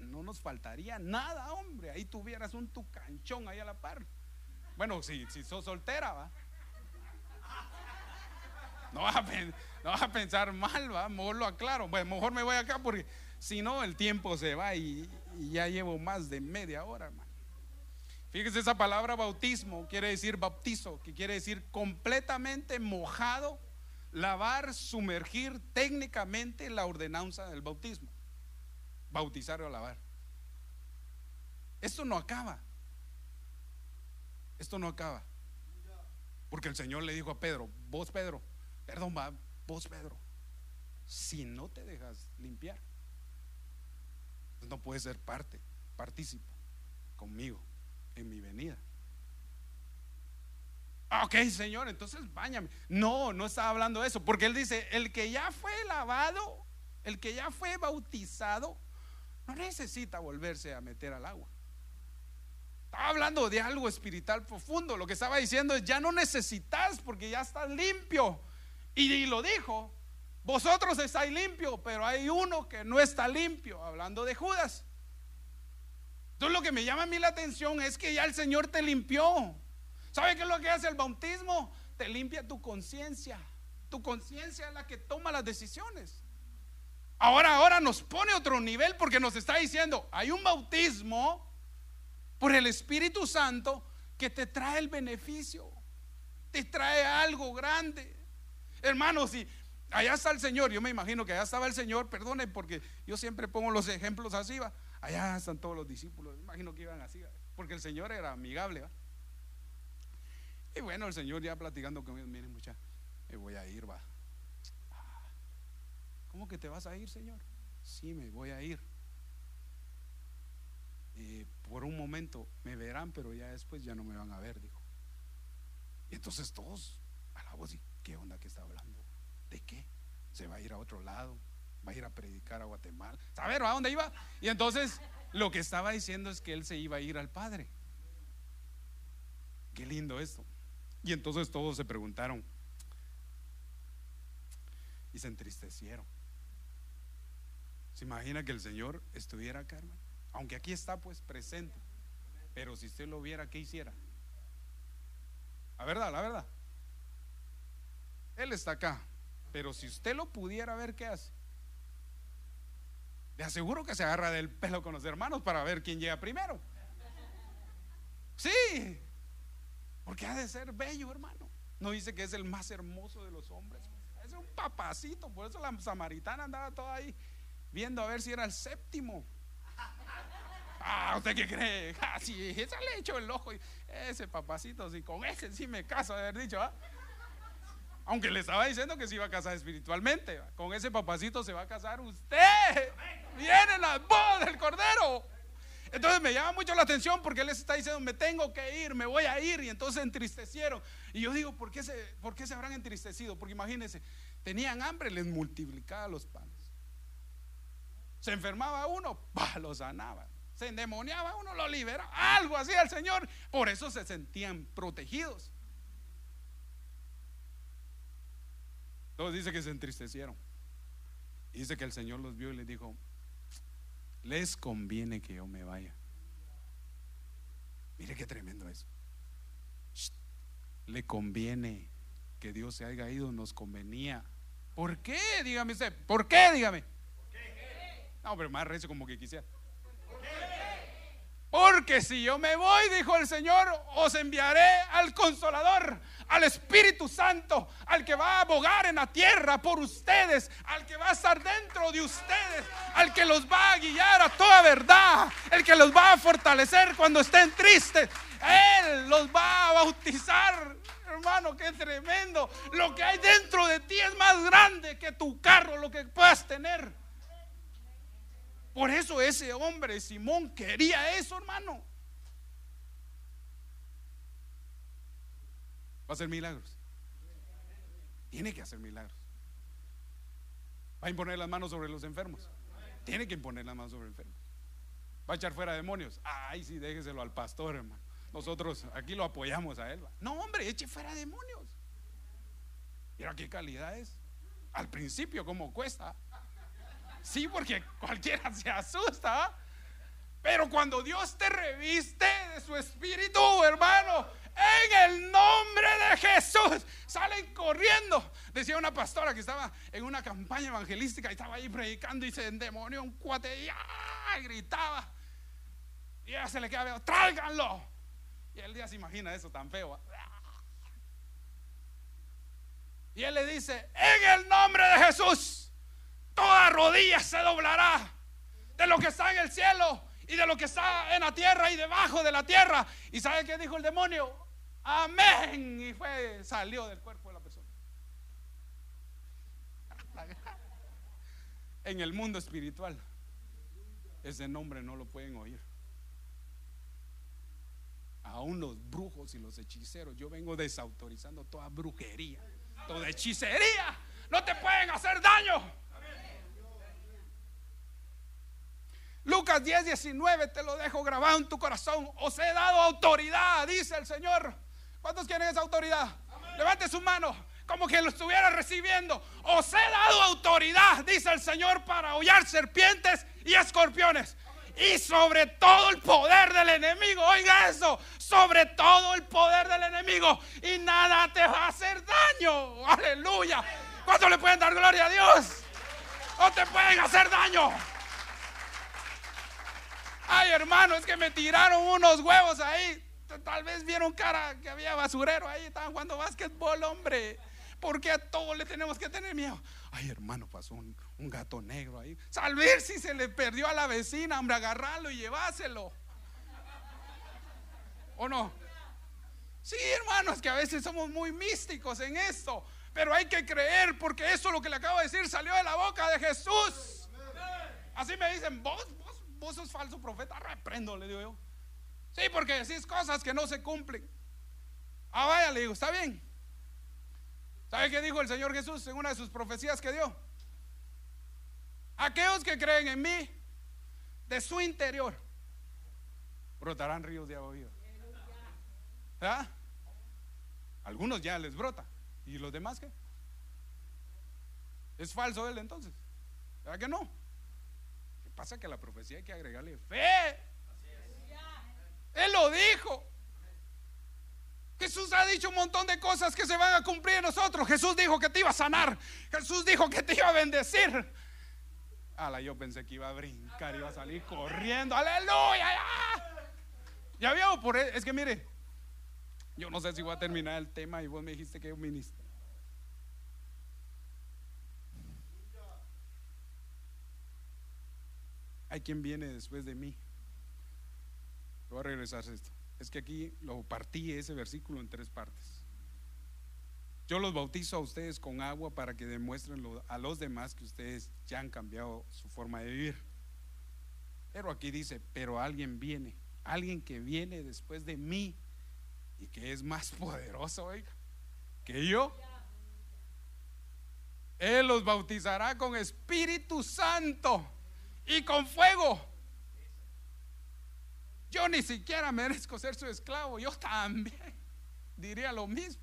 no nos faltaría nada, hombre. Ahí tuvieras un tucanchón ahí a la par. Bueno, si, si sos soltera, va. No vas, a, pensar mal, va, mejor lo aclaro. Bueno, mejor me voy acá porque si no el tiempo se va y, ya llevo más de media hora, hermano. Fíjese, esa palabra bautismo quiere decir bautizo, que quiere decir completamente mojado, lavar, sumergir técnicamente la ordenanza del bautismo. Bautizar o lavar. Esto no acaba. Esto no acaba. Porque el Señor le dijo a Pedro, vos Pedro, Perdón, vos Pedro, si no te dejas limpiar, pues no puedes ser parte, partícipo conmigo en mi venida. Ah, ok, Señor, entonces bañame. No, no estaba hablando de eso, porque Él dice, el que ya fue lavado, el que ya fue bautizado, no necesita volverse a meter al agua. Estaba hablando de algo espiritual profundo. Lo que estaba diciendo es, ya no necesitas porque ya estás limpio. Y, lo dijo, vosotros estáis limpios, pero hay uno que no está limpio, hablando de Judas. Entonces lo que me llama a mí la atención es que ya el Señor te limpió. ¿Sabe qué es lo que hace el bautismo? Te limpia tu conciencia. Tu conciencia es la que toma las decisiones. Ahora, ahora nos pone otro nivel porque nos está diciendo, hay un bautismo por el Espíritu Santo que te trae el beneficio, te trae algo grande. Hermanos, si allá está el Señor, yo me imagino que allá estaba el Señor, perdone porque yo siempre pongo los ejemplos así, va. Allá están todos los discípulos, me imagino que iban así, porque el Señor era amigable, ¿va? Y bueno, el Señor ya platicando conmigo, miren mucha, me voy a ir, va. ¿Cómo que te vas a ir, Señor? Sí, me voy a ir. Y por un momento me verán, pero ya después ya no me van a ver, dijo. Y entonces todos a la voz y ¿Qué onda que está hablando? ¿De qué? ¿Se va a ir a otro lado? ¿Va a ir a predicar a Guatemala? ¿Saber a dónde iba? Y entonces lo que estaba diciendo es que él se iba a ir al Padre. Qué lindo esto. Y entonces todos se preguntaron y se entristecieron. ¿Se imagina que el Señor estuviera acá, hermano? Aunque aquí está pues presente. Pero si usted lo viera, ¿qué hiciera? La verdad, la verdad. Él está acá. Pero si usted lo pudiera ver, ¿qué hace? Le aseguro que se agarra del pelo con los hermanos para ver quién llega primero. Sí, porque ha de ser bello, hermano. No dice que es el más hermoso de los hombres. Es un papacito, por eso la samaritana andaba toda ahí viendo a ver si era el séptimo. Ah, ¿usted qué cree? Ah, sí, ese le hecho el ojo. Ese papacito, sí, con ese sí me caso de haber dicho, ¿ah? Aunque le estaba diciendo que se iba a casar espiritualmente. Con ese papacito se va a casar usted. Vienen las bodas del Cordero. Entonces me llama mucho la atención porque él les está diciendo, me tengo que ir, me voy a ir. Y entonces entristecieron. Y yo digo, ¿por qué se, por qué se habrán entristecido? Porque imagínense, tenían hambre, les multiplicaba los panes. Se enfermaba uno, bah, lo sanaba. Se endemoniaba uno, lo liberaba. Algo así al Señor. Por eso se sentían protegidos. Entonces dice que se entristecieron. Dice que el Señor los vio y les dijo, les conviene que yo me vaya. Mire qué tremendo eso. Le conviene que Dios se haya ido, nos convenía. ¿Por qué? Dígame usted. ¿Por qué? Dígame. No, pero más recio como que quisiera. Porque si yo me voy, dijo el Señor, os enviaré al consolador, al Espíritu Santo, al que va a abogar en la tierra por ustedes, al que va a estar dentro de ustedes, al que los va a guiar a toda verdad, el que los va a fortalecer cuando estén tristes. Él los va a bautizar. Hermano, qué tremendo. Lo que hay dentro de ti es más grande que tu carro, lo que puedas tener. Por eso ese hombre, Simón, quería eso, hermano. Va a hacer milagros. Tiene que hacer milagros. Va a imponer las manos sobre los enfermos. Tiene que imponer las manos sobre los enfermos. Va a echar fuera demonios. Ay, sí, déjeselo al pastor, hermano. Nosotros aquí lo apoyamos a él. No, hombre, eche fuera demonios. Mira qué calidad es. Al principio, como cuesta. Sí, porque cualquiera se asusta. Pero cuando Dios te reviste de su espíritu, hermano, en el nombre de Jesús, salen corriendo. Decía una pastora que estaba en una campaña evangelística y estaba ahí predicando y se endemonió un cuate y gritaba. Y ya se le queda tráiganlo. Y él día se imagina eso tan feo. Y él le dice, en el nombre de Jesús rodilla se doblará de lo que está en el cielo y de lo que está en la tierra y debajo de la tierra. ¿Y sabe qué dijo el demonio? Amén. Y fue, salió del cuerpo de la persona. En el mundo espiritual, ese nombre no lo pueden oír. Aún los brujos y los hechiceros, yo vengo desautorizando toda brujería, toda hechicería. No te pueden hacer daño. Lucas 10, 19, te lo dejo grabado en tu corazón. Os he dado autoridad, dice el Señor. ¿Cuántos quieren esa autoridad? Levante su mano, como que lo estuviera recibiendo. Os he dado autoridad, dice el Señor, para hollar serpientes y escorpiones. Y sobre todo el poder del enemigo, oiga eso, sobre todo el poder del enemigo. Y nada te va a hacer daño. Aleluya. ¿Cuántos le pueden dar gloria a Dios? No te pueden hacer daño. Ay, hermano, es que me tiraron unos huevos ahí. Tal vez vieron cara que había basurero ahí, estaban jugando básquetbol, hombre. Porque a todos le tenemos que tener miedo. Ay, hermano, pasó un, gato negro ahí. Salver si se le perdió a la vecina, hombre, agarrarlo y lleváselo. ¿O no? Sí, hermano, es que a veces somos muy místicos en esto. Pero hay que creer porque eso lo que le acabo de decir salió de la boca de Jesús. Así me dicen, vos, vos sos falso profeta, reprendo, le digo yo. Sí, porque decís cosas que no se cumplen. Ah, vaya, le digo, está bien. ¿Sabe qué dijo el Señor Jesús en una de sus profecías que dio? Aquellos que creen en mí, de su interior, brotarán ríos de agua viva. ¿Ah? Algunos ya les brota. ¿Y los demás qué? ¿Es falso él entonces? ¿Verdad que no? Pasa que la profecía hay que agregarle fe. Él lo dijo. Jesús ha dicho un montón de cosas que se van a cumplir en nosotros. Jesús dijo que te iba a sanar. Jesús dijo que te iba a bendecir. Ala, yo pensé que iba a brincar, iba a salir corriendo. Aleluya. Ya, vio, por es que mire, yo no sé si voy a terminar el tema y vos me dijiste que un ministro. Hay quien viene después de mí. Voy a regresar a esto. Es que aquí lo partí ese versículo en tres partes. Yo los bautizo a ustedes con agua para que demuestren a los demás que ustedes ya han cambiado su forma de vivir. Pero aquí dice, pero alguien viene, alguien que viene después de mí y que es más poderoso, que yo. Él los bautizará con Espíritu Santo y con fuego. Yo ni siquiera merezco ser su esclavo, yo también diría lo mismo.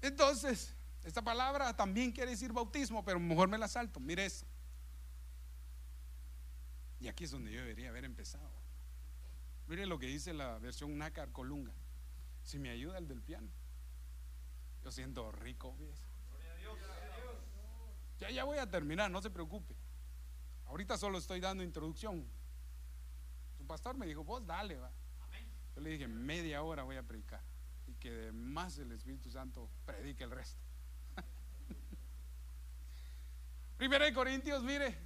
Entonces, esta palabra también quiere decir bautismo, pero mejor me la salto. Mire eso. Y aquí es donde yo debería haber empezado. Mire lo que dice la versión Nácar Colunga. Si me ayuda el del piano. Yo siento rico. Ya, ya voy a terminar, no se preocupe. Ahorita solo estoy dando introducción. Su pastor me dijo, vos dale, va. Yo le dije, media hora voy a predicar y que más el Espíritu Santo predique el resto. Primero de Corintios, mire,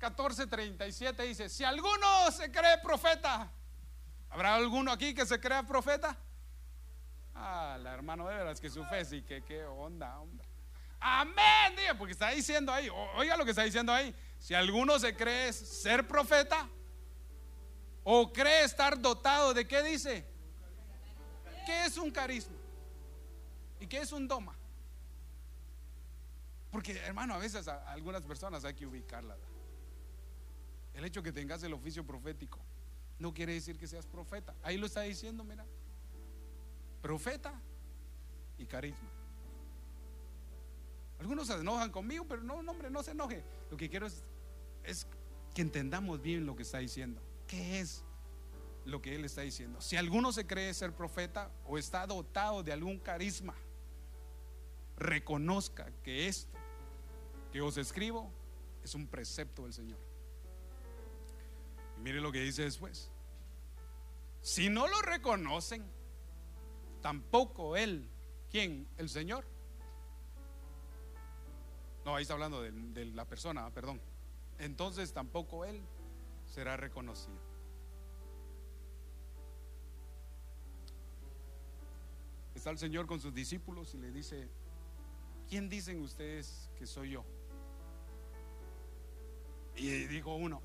14:37 dice, si alguno se cree profeta, ¿habrá alguno aquí que se crea profeta? Ah, la hermano de veras que su fe sí, que qué onda, hombre. Amén, porque está diciendo ahí, oiga lo que está diciendo ahí, si alguno se cree ser profeta o cree estar dotado de qué dice? ¿Qué es un carisma? ¿Y qué es un doma? Porque, hermano, a veces a algunas personas hay que ubicarlas. El hecho que tengas el oficio profético no quiere decir que seas profeta. Ahí lo está diciendo, mira. Profeta y carisma. Algunos se enojan conmigo, pero no, hombre, no se enoje. Lo que quiero es, es que entendamos bien lo que está diciendo. ¿Qué es lo que él está diciendo. Si alguno se cree ser profeta o está dotado de algún carisma, reconozca que esto que os escribo es un precepto del Señor. Y mire lo que dice después. Si no lo reconocen, tampoco él, ¿quién? El Señor. No, ahí está hablando de, de la persona, perdón. Entonces tampoco él será reconocido. Está el Señor con sus discípulos y le dice, ¿quién dicen ustedes que soy yo? Y dijo uno,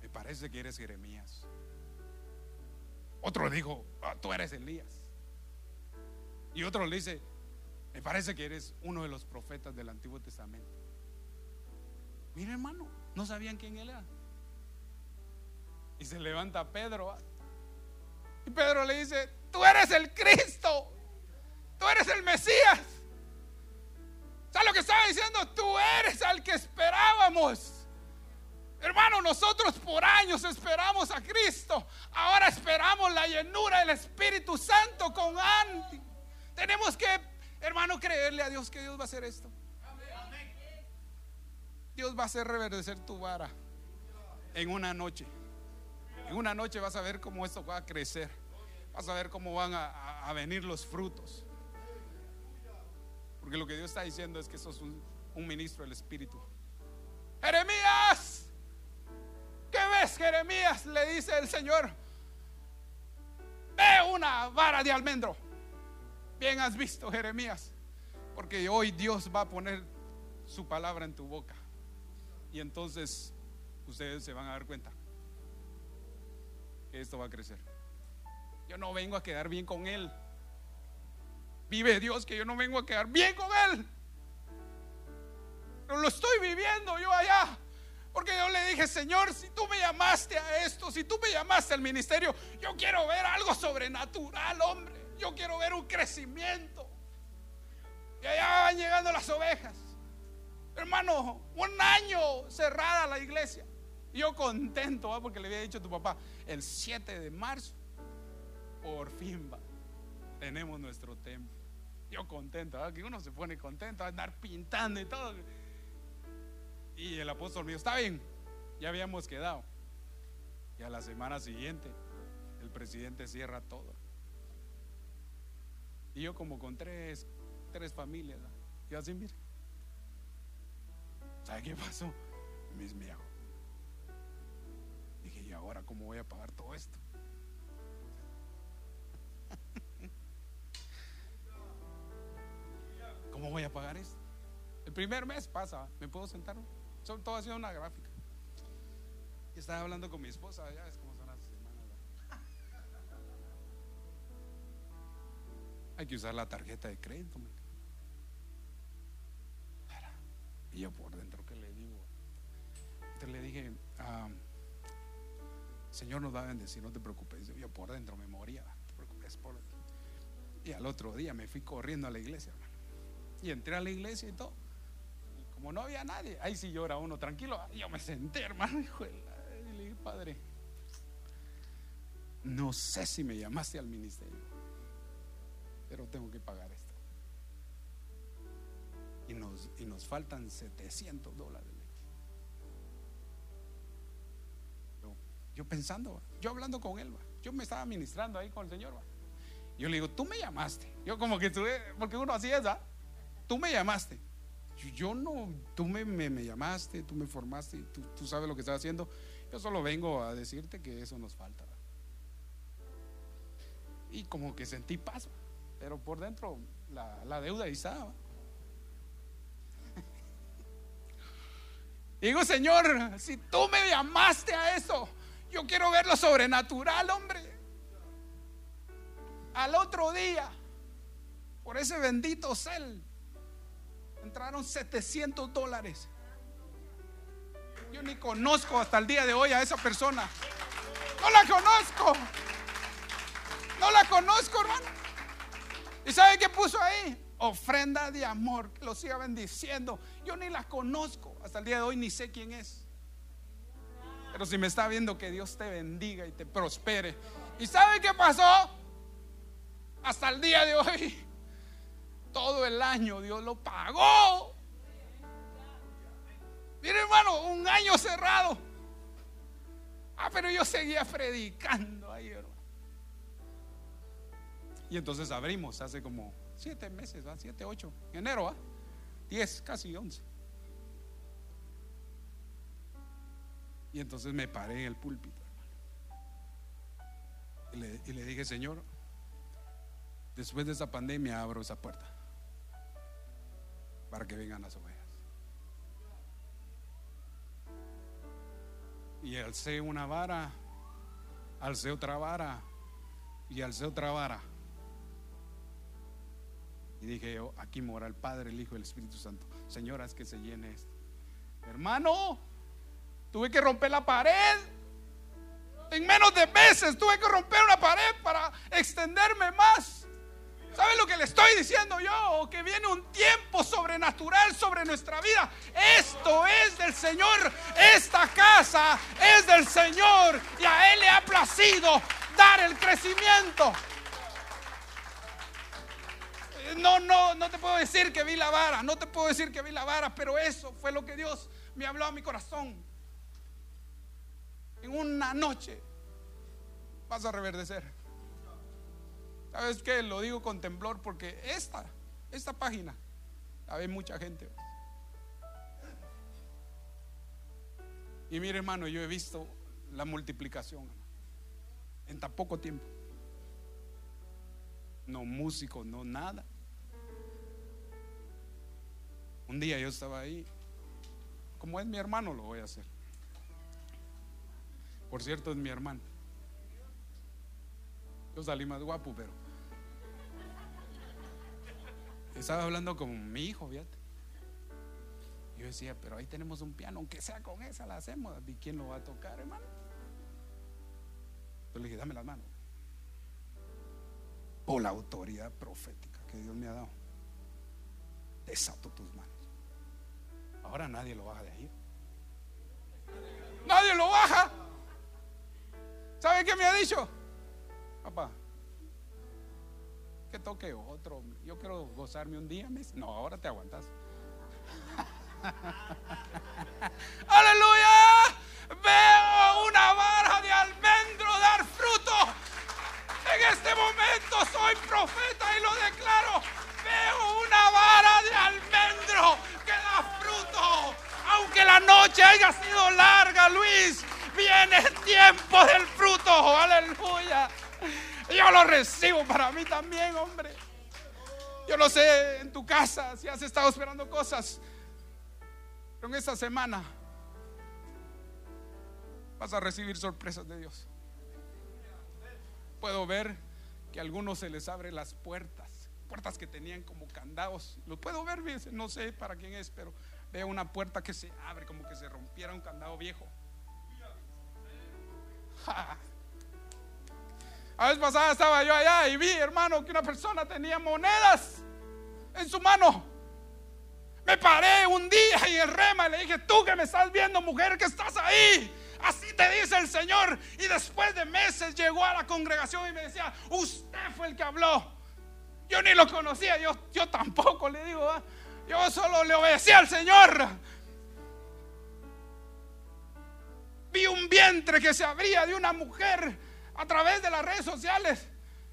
me parece que eres Jeremías. Otro dijo, ah, tú eres Elías. Y otro le dice, me parece que eres uno de los profetas del Antiguo Testamento. Mira hermano, no sabían quién él era. Y se levanta Pedro. Y Pedro le dice, tú eres el Cristo, tú eres el Mesías. ¿Sabes lo que estaba diciendo? Tú eres al que esperábamos. Hermano, nosotros por años esperamos a Cristo. Ahora esperamos la llenura del Espíritu Santo con Andy. Tenemos que, hermano, creerle a Dios que Dios va a hacer esto. Dios va a hacer reverdecer tu vara en una noche. En una noche vas a ver cómo esto va a crecer. Vas a ver cómo van a, venir los frutos. Porque lo que Dios está diciendo es que sos un, un ministro del Espíritu. Jeremías, ¿qué ves, Jeremías? Le dice el Señor. Ve una vara de almendro. Bien has visto, Jeremías. Porque hoy Dios va a poner su palabra en tu boca. Y entonces ustedes se van a dar cuenta esto va a crecer. Yo no vengo a quedar bien con Él. Vive Dios que yo no vengo a quedar bien con Él. Pero lo estoy viviendo yo allá. Porque yo le dije, Señor, si tú me llamaste a esto, si tú me llamaste al ministerio, yo quiero ver algo sobrenatural, hombre. Yo quiero ver un crecimiento. Y allá van llegando las ovejas. Hermano, un año cerrada la iglesia. Yo contento, porque le había dicho a tu papá, el 7 de marzo por fin va, tenemos nuestro templo. Yo contento, que uno se pone contento a andar pintando y todo. Y el apóstol mío, está bien, ya habíamos quedado. Y a la semana siguiente, el presidente cierra todo. Y yo como con tres, tres familias, y así, mire. ¿Sabe qué pasó? Mis viejos. Dije, ¿y ahora cómo voy a pagar todo esto? ¿cómo voy a pagar esto? El primer mes pasa, ¿me puedo sentar? Son todo ha sido una gráfica. Y estaba hablando con mi esposa, ya es como son las semanas. Hay que usar la tarjeta de crédito. Y yo por dentro, ¿qué le digo? Entonces le dije, ah, Señor nos va a bendecir, no te preocupes. Yo por dentro me moría, no te preocupes. Y al otro día me fui corriendo a la iglesia, hermano. Y entré a la iglesia y todo. Y como no había nadie, ahí sí llora uno, tranquilo. Yo me senté, hermano, y le dije, Padre, no sé si me llamaste al ministerio, pero tengo que pagar esto. Y nos, y nos faltan 700 dólares. Yo pensando, yo hablando con él, yo me estaba ministrando ahí con el Señor. Yo le digo, tú me llamaste. Yo como que estuve, porque uno así es, Tú me llamaste. Yo, no, tú me, me, llamaste, tú me formaste, tú, tú sabes lo que estás haciendo. Yo solo vengo a decirte que eso nos falta. Y como que sentí paz, pero por dentro la, la deuda ahí Digo, Señor, si tú me llamaste a eso, yo quiero ver lo sobrenatural, hombre. Al otro día, por ese bendito cel, entraron 700 dólares. Yo ni conozco hasta el día de hoy a esa persona. No la conozco. No la conozco, hermano. ¿Y sabe qué puso ahí? Ofrenda de amor, lo siga bendiciendo. Yo ni la conozco. Hasta el día de hoy ni sé quién es. Pero si me está viendo, que Dios te bendiga y te prospere. ¿Y sabe qué pasó? Hasta el día de hoy, todo el año Dios lo pagó. Mire hermano, un año cerrado. Ah, pero yo seguía predicando ahí, hermano. Y entonces abrimos hace como siete meses, ¿va? siete, ocho, enero, ¿va? diez, casi once. Y entonces me paré en el púlpito, le, y le dije, Señor, después de esa pandemia abro esa puerta para que vengan las ovejas. Y alcé una vara, alcé otra vara y alcé otra vara. Y dije yo, aquí mora el Padre, el Hijo y el Espíritu Santo. Señoras, que se llene esto. Hermano, Tuve que romper la pared. En menos de meses tuve que romper una pared para extenderme más. ¿Sabe lo que le estoy diciendo yo? Que viene un tiempo sobrenatural sobre nuestra vida. Esto es del Señor. Esta casa es del Señor. Y a Él le ha placido dar el crecimiento. No, no, no te puedo decir que vi la vara. No te puedo decir que vi la vara. Pero eso fue lo que Dios me habló a mi corazón en una noche vas a reverdecer. ¿Sabes qué? Lo digo con temblor porque esta, esta página la ve mucha gente. Y mire hermano, yo he visto la multiplicación en tan poco tiempo. No músicos, no nada. Un día yo estaba ahí, como es mi hermano, lo voy a hacer. Por cierto, es mi hermano. Yo salí más guapo, pero. Estaba hablando con mi hijo, fíjate. Yo decía, pero ahí tenemos un piano, aunque sea con esa la hacemos. ¿Y quién lo va a tocar, hermano? Entonces le dije, dame las manos. Por la autoridad profética que Dios me ha dado, desato tus manos. Ahora nadie lo baja de ahí. Nadie lo baja. ¿Sabe qué me ha dicho? Papá, que toque otro. Yo quiero gozarme un día. No, ahora te aguantas. Aleluya. Veo una vara de almendro dar fruto. En este momento soy profeta y lo declaro. Veo una vara de almendro que da fruto. Aunque la noche haya sido larga, Luis, viene el tiempo del fruto. Aleluya. Yo lo recibo para mí también, hombre. Yo no sé en tu casa si has estado esperando cosas, pero en esta semana vas a recibir sorpresas de Dios. Puedo ver que a algunos se les abren las puertas, puertas que tenían como candados. Lo puedo ver, no sé para quién es, pero veo una puerta que se abre como que se rompiera un candado viejo. A vez pasada estaba yo allá y vi, hermano, que una persona tenía monedas en su mano. Me paré un día y el rema le dije, tú que me estás viendo, mujer, que estás ahí. Así te dice el Señor. Y después de meses llegó a la congregación y me decía, usted fue el que habló. Yo ni lo conocía, yo, yo tampoco le digo, yo solo le obedecía al Señor. Vi un vientre que se abría de una mujer a través de las redes sociales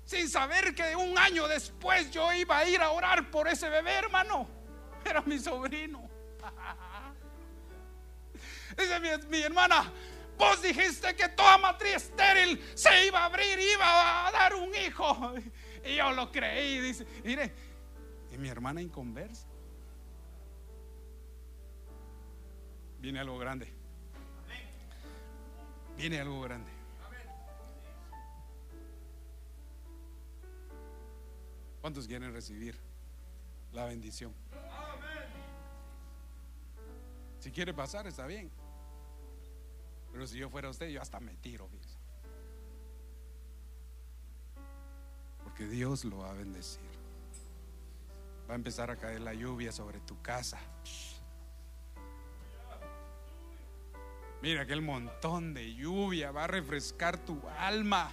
sin saber que un año después yo iba a ir a orar por ese bebé, hermano. Era mi sobrino. Dice mi, hermana, vos dijiste que toda matriz estéril se iba a abrir, iba a dar un hijo. Y yo lo creí. Dice, mire, y mi hermana inconversa. Viene algo grande. Viene algo grande. ¿Cuántos quieren recibir la bendición? Si quiere pasar, está bien. Pero si yo fuera usted, yo hasta me tiro. Porque Dios lo va a bendecir. Va a empezar a caer la lluvia sobre tu casa. Mira aquel montón de lluvia va a refrescar tu alma.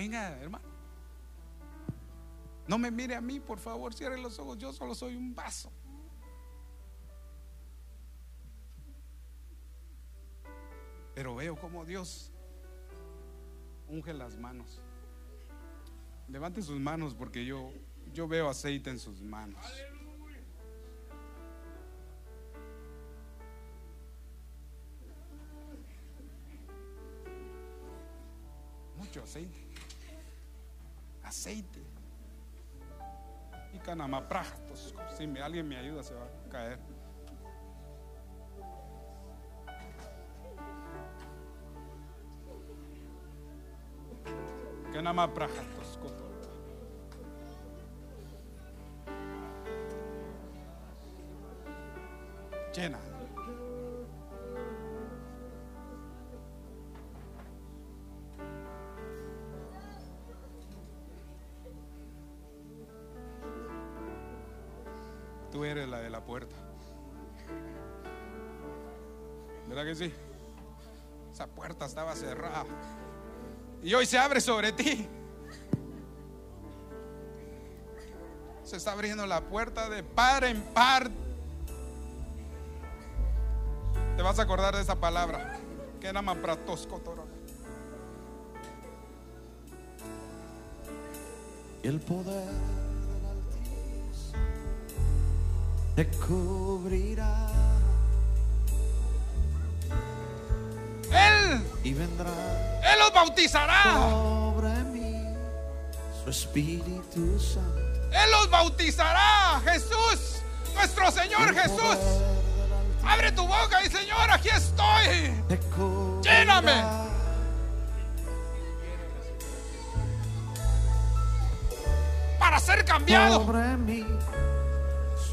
Venga, hermano. No me mire a mí, por favor, cierre los ojos. Yo solo soy un vaso. Pero veo como Dios unge las manos. Levante sus manos porque yo, yo veo aceite en sus manos. Mucho aceite aceite. Y canamaprajtos. Si alguien me ayuda, se va a caer. Canamaprajtos. Llena. Eres la de la puerta. ¿Verdad que sí? Esa puerta estaba cerrada. Y hoy se abre sobre ti. Se está abriendo la puerta de par en par. Te vas a acordar de esa palabra. Que era Mapratosco El poder te cubrirá. Él y vendrá. Él los bautizará. Sobre mí, su Espíritu Santo. Él los bautizará. Jesús, nuestro Señor Jesús. Abre tu boca y Señor, aquí estoy. Lléname. Para ser cambiado. Sobre mí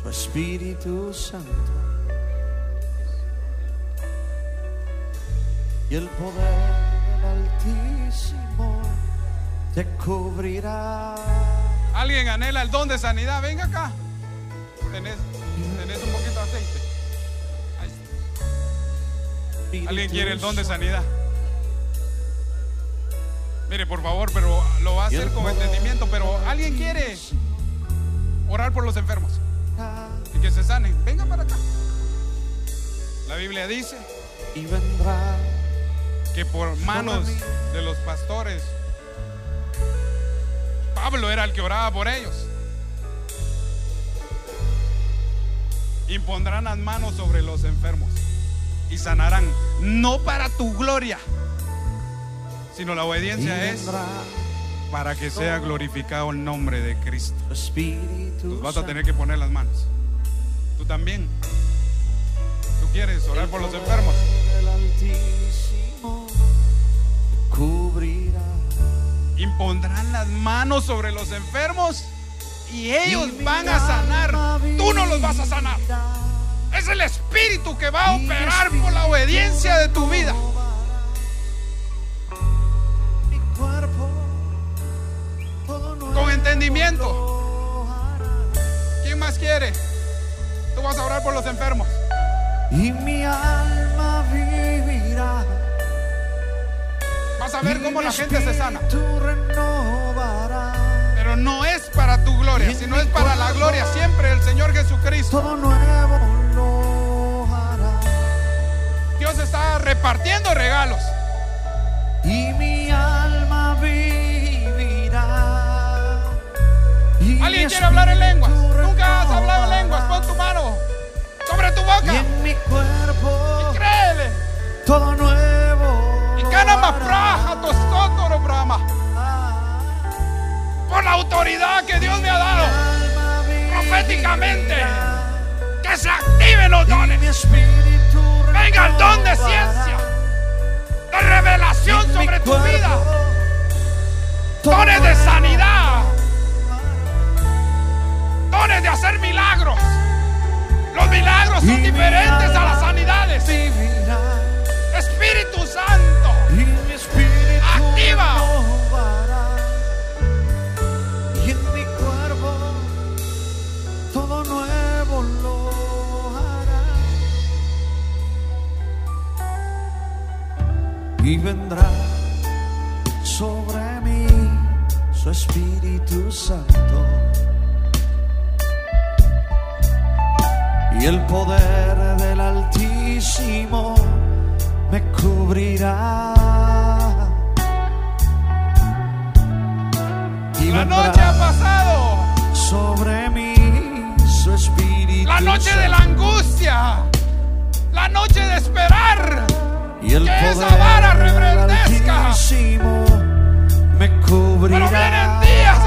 Espíritu Santo. Y el poder del Altísimo te cubrirá. ¿Alguien anhela el don de sanidad? Venga acá. Tenés, un poquito de aceite. ¿Alguien quiere el don de sanidad? Mire, por favor, pero lo va a hacer con entendimiento. Pero ¿alguien quiere orar por los enfermos? Y que se sanen. Venga para acá. La Biblia dice y vendrá que por manos de los pastores Pablo era el que oraba por ellos. Impondrán las manos sobre los enfermos y sanarán. No para tu gloria, sino la obediencia es para que sea glorificado el nombre de Cristo. Nos vas a tener que poner las manos. Tú también. Tú quieres orar por los enfermos. Impondrán las manos sobre los enfermos y ellos van a sanar. Tú no los vas a sanar. Es el Espíritu que va a operar por la obediencia de tu vida. Entendimiento. ¿Quién más quiere? Tú vas a orar por los enfermos. Y mi alma vivirá. Vas a ver cómo la gente se sana. Pero no es para tu gloria, sino es para la gloria siempre del Señor Jesucristo. Dios está repartiendo regalos. ¿Alguien quiere hablar en lenguas? Nunca has hablado en lenguas. Pon tu mano sobre tu Y boca en mi cuerpo y créele. todo nuevo. Y lo cana más hará. praja, tostotoro, brahma. Por la autoridad que Dios me ha dado. Proféticamente. Que se activen los Y dones. Venga el don de ciencia. De revelación sobre tu vida. Dones de sanidad. Dones de hacer milagros. Los milagros son diferentes a las sanidades. Espíritu Santo. Activa. Y en mi cuerpo todo nuevo lo hará. Y vendrá sobre mí su Espíritu Santo. Y el poder del Altísimo me cubrirá. Y La noche ha pasado. sobre mí su espíritu. La noche de la angustia. La noche de esperar. y el que esa poder vara del rebrandezca. Altísimo me cubrirá. Pero vienen días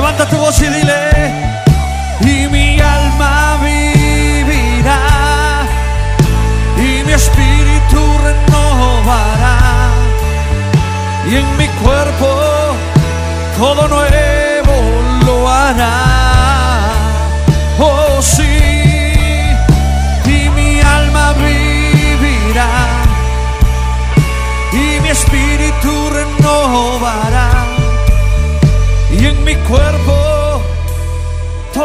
Levanta tu voz y dile, y mi alma vivirá, y mi espíritu renovará, y en mi cuerpo todo nuevo lo hará. Oh sí,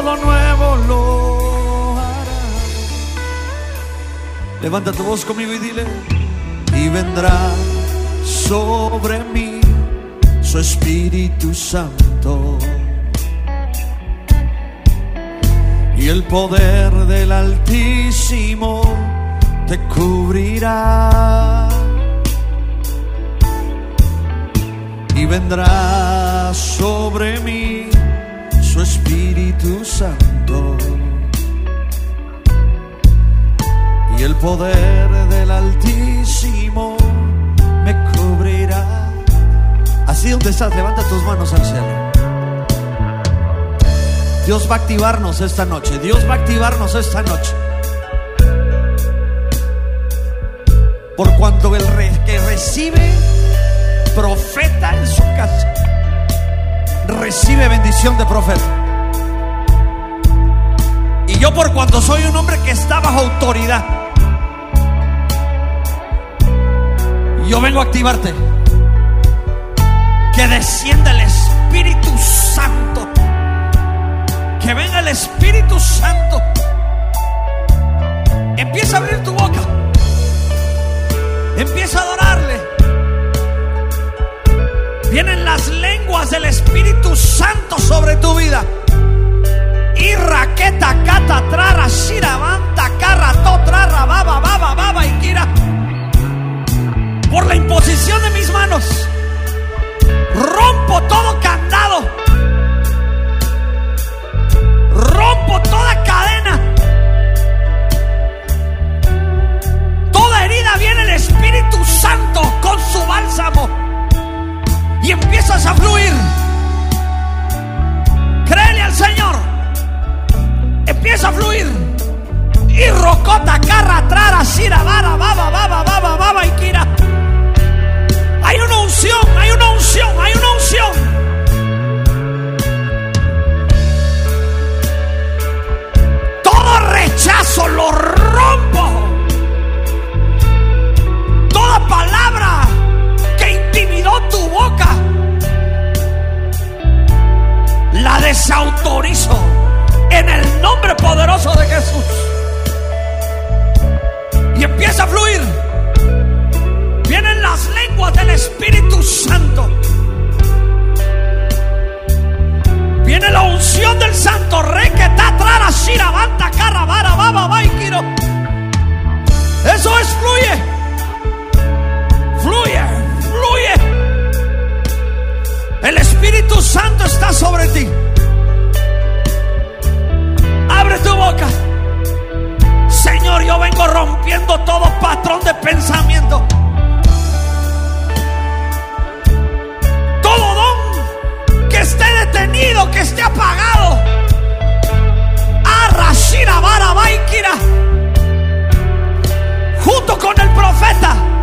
lo nuevo lo hará. Levanta tu voz conmigo y dile, y vendrá sobre mí su Espíritu Santo. Y el poder del Altísimo te cubrirá. Y vendrá sobre mí su Espíritu Santo. Y el poder del Altísimo me cubrirá. Así donde estás, levanta tus manos al cielo. Dios va a activarnos esta noche. Dios va a activarnos esta noche. Por cuanto el que recibe profeta en su casa, recibe bendición de profeta. Y yo por cuanto soy un hombre que está bajo autoridad, yo vengo a activarte. Que descienda el Espíritu Santo. Que venga el Espíritu Santo. Empieza a abrir tu boca. Empieza a adorarle. Vienen las lenguas del Espíritu Santo sobre tu vida. Y raqueta, cata, trara, shira, banta, carra, trara, baba, baba, baba y kira. Por la imposición de mis manos, rompo todo candado. Rompo toda cadena. Toda herida viene el Espíritu Santo con su bálsamo. Y empiezas a fluir. Créele al Señor. Empieza a fluir. Y rocota, carra, trara, shira, vara, baba, baba, baba, baba y kira. Hay una unción, hay una unción, hay una unción. Todo rechazo lo rompo. Toda palabra que intimidó tu boca, la desautorizo en el nombre poderoso de Jesús. Y empieza a fluir. Vienen las lenguas del Espíritu Santo. Viene la unción del Santo. Requeta, trara, shira, banta, carra, vara, baba, baikiro. Eso es fluye. Fluye, fluye. El Espíritu Santo está sobre ti. Abre tu boca. Señor, yo vengo rompiendo todo patrón de pensamiento. Todo don que esté detenido, que esté apagado. Arrashira vara baikira. Junto con el profeta.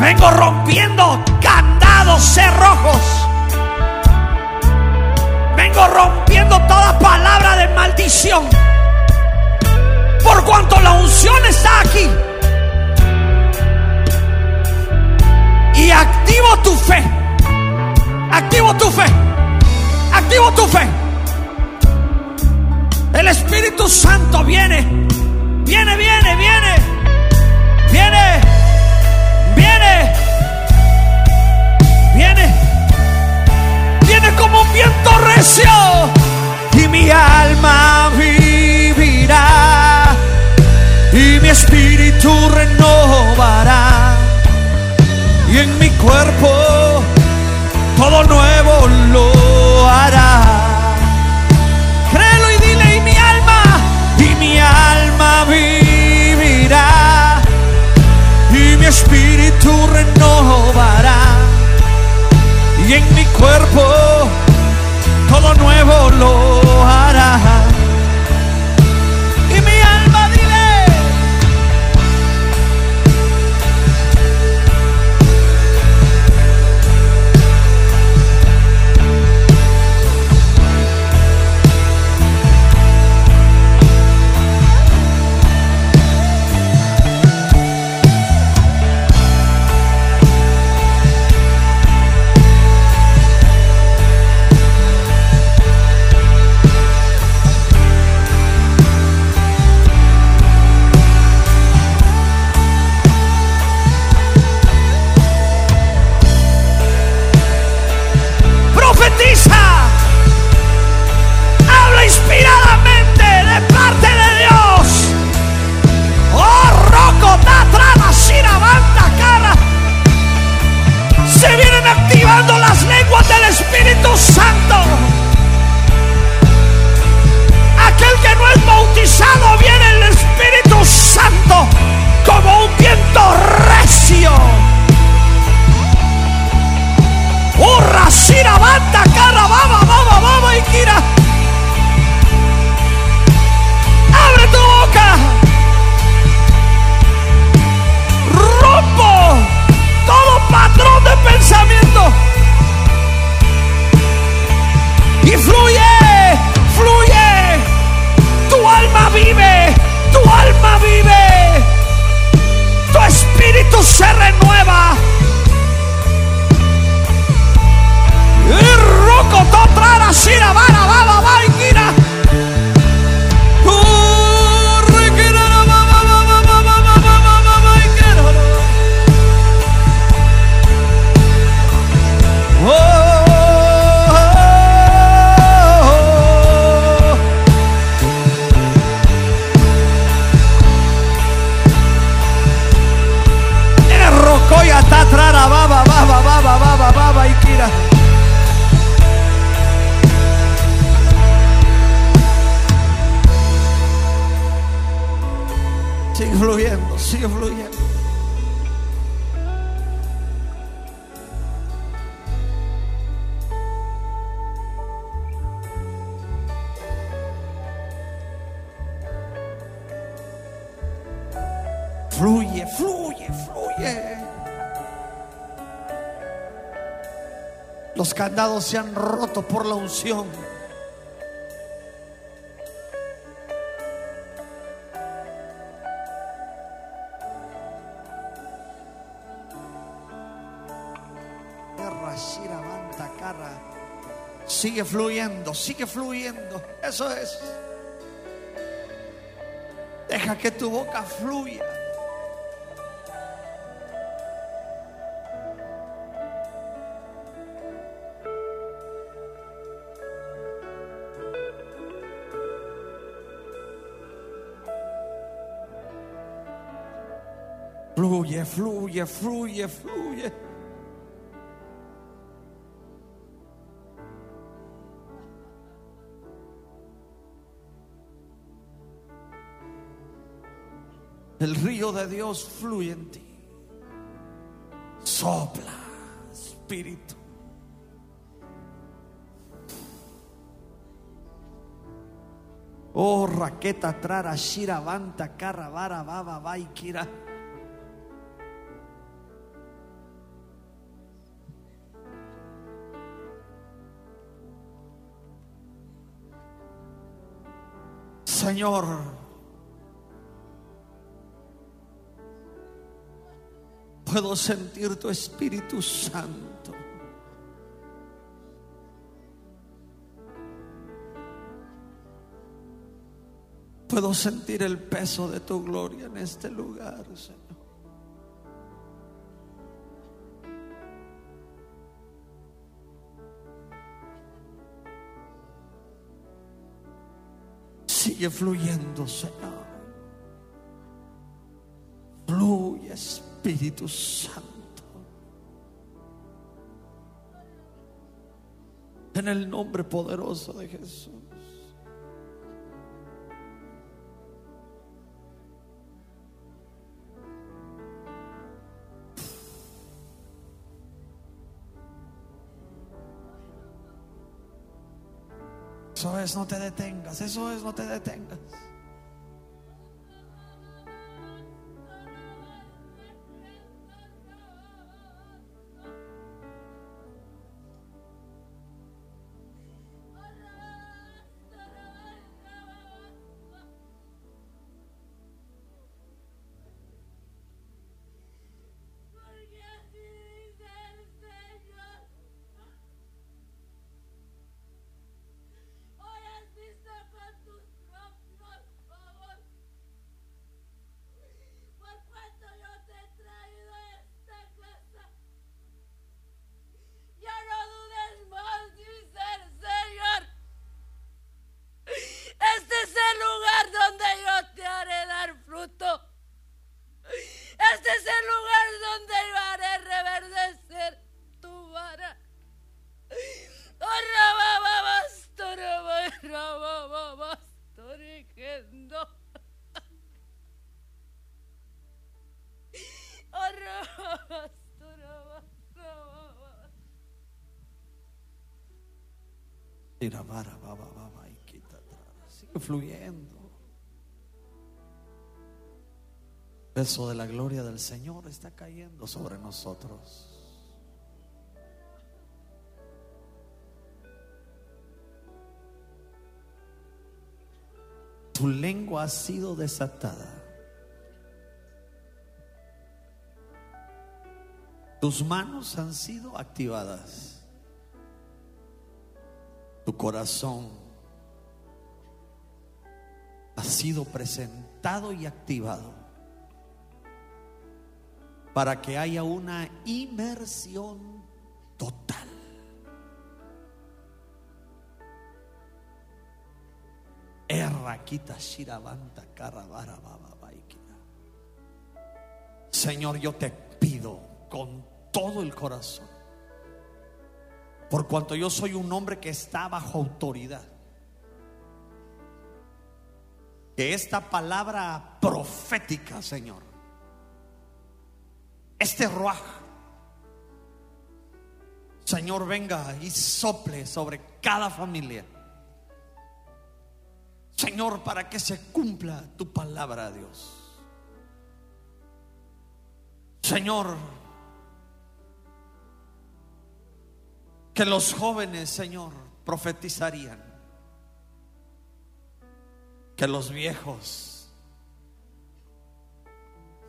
Vengo rompiendo candados cerrojos. Vengo rompiendo toda palabra de maldición. Por cuanto la unción está aquí. Y activo tu fe. Activo tu fe. Activo tu fe. El Espíritu Santo viene. Viene, viene, viene. Viene. Viene. Viene como un viento recio. Y mi alma vivirá. Y mi espíritu renovará. Y en mi cuerpo todo nuevo lo hará. Créelo y dile, y mi alma, y mi alma vivirá, y mi espíritu renovará, Fluye, fluye. Los candados se han roto por la unción. Sigue fluyendo, sigue fluyendo. Eso es. Deja que tu boca fluya. Fluye, fluye, fluye, fluye. El río de Dios fluye en ti. Sopla, Espíritu. Oh, raqueta, trara, shira, vanta, carra, vara, baba, baikira. Señor, puedo sentir tu Espíritu Santo. Puedo sentir el peso de tu gloria en este lugar, Señor. Sigue fluyendo, Señor. Fluye, Espíritu Santo. En el nombre poderoso de Jesús. Eso es, no te detengas. Eso es, no te detengas. Sigue fluyendo. El peso de la gloria del Señor está cayendo sobre nosotros. Tu lengua ha sido desatada. Tus manos han sido activadas. Tu corazón ha sido presentado y activado para que haya una inmersión total. Señor, yo te pido con todo el corazón, por cuanto yo soy un hombre que está bajo autoridad, Que esta palabra profética, Señor, este ruaj, Señor, venga y sople sobre cada familia. Señor, para que se cumpla tu palabra, Dios. Señor, que los jóvenes, Señor, profetizarían. Que los viejos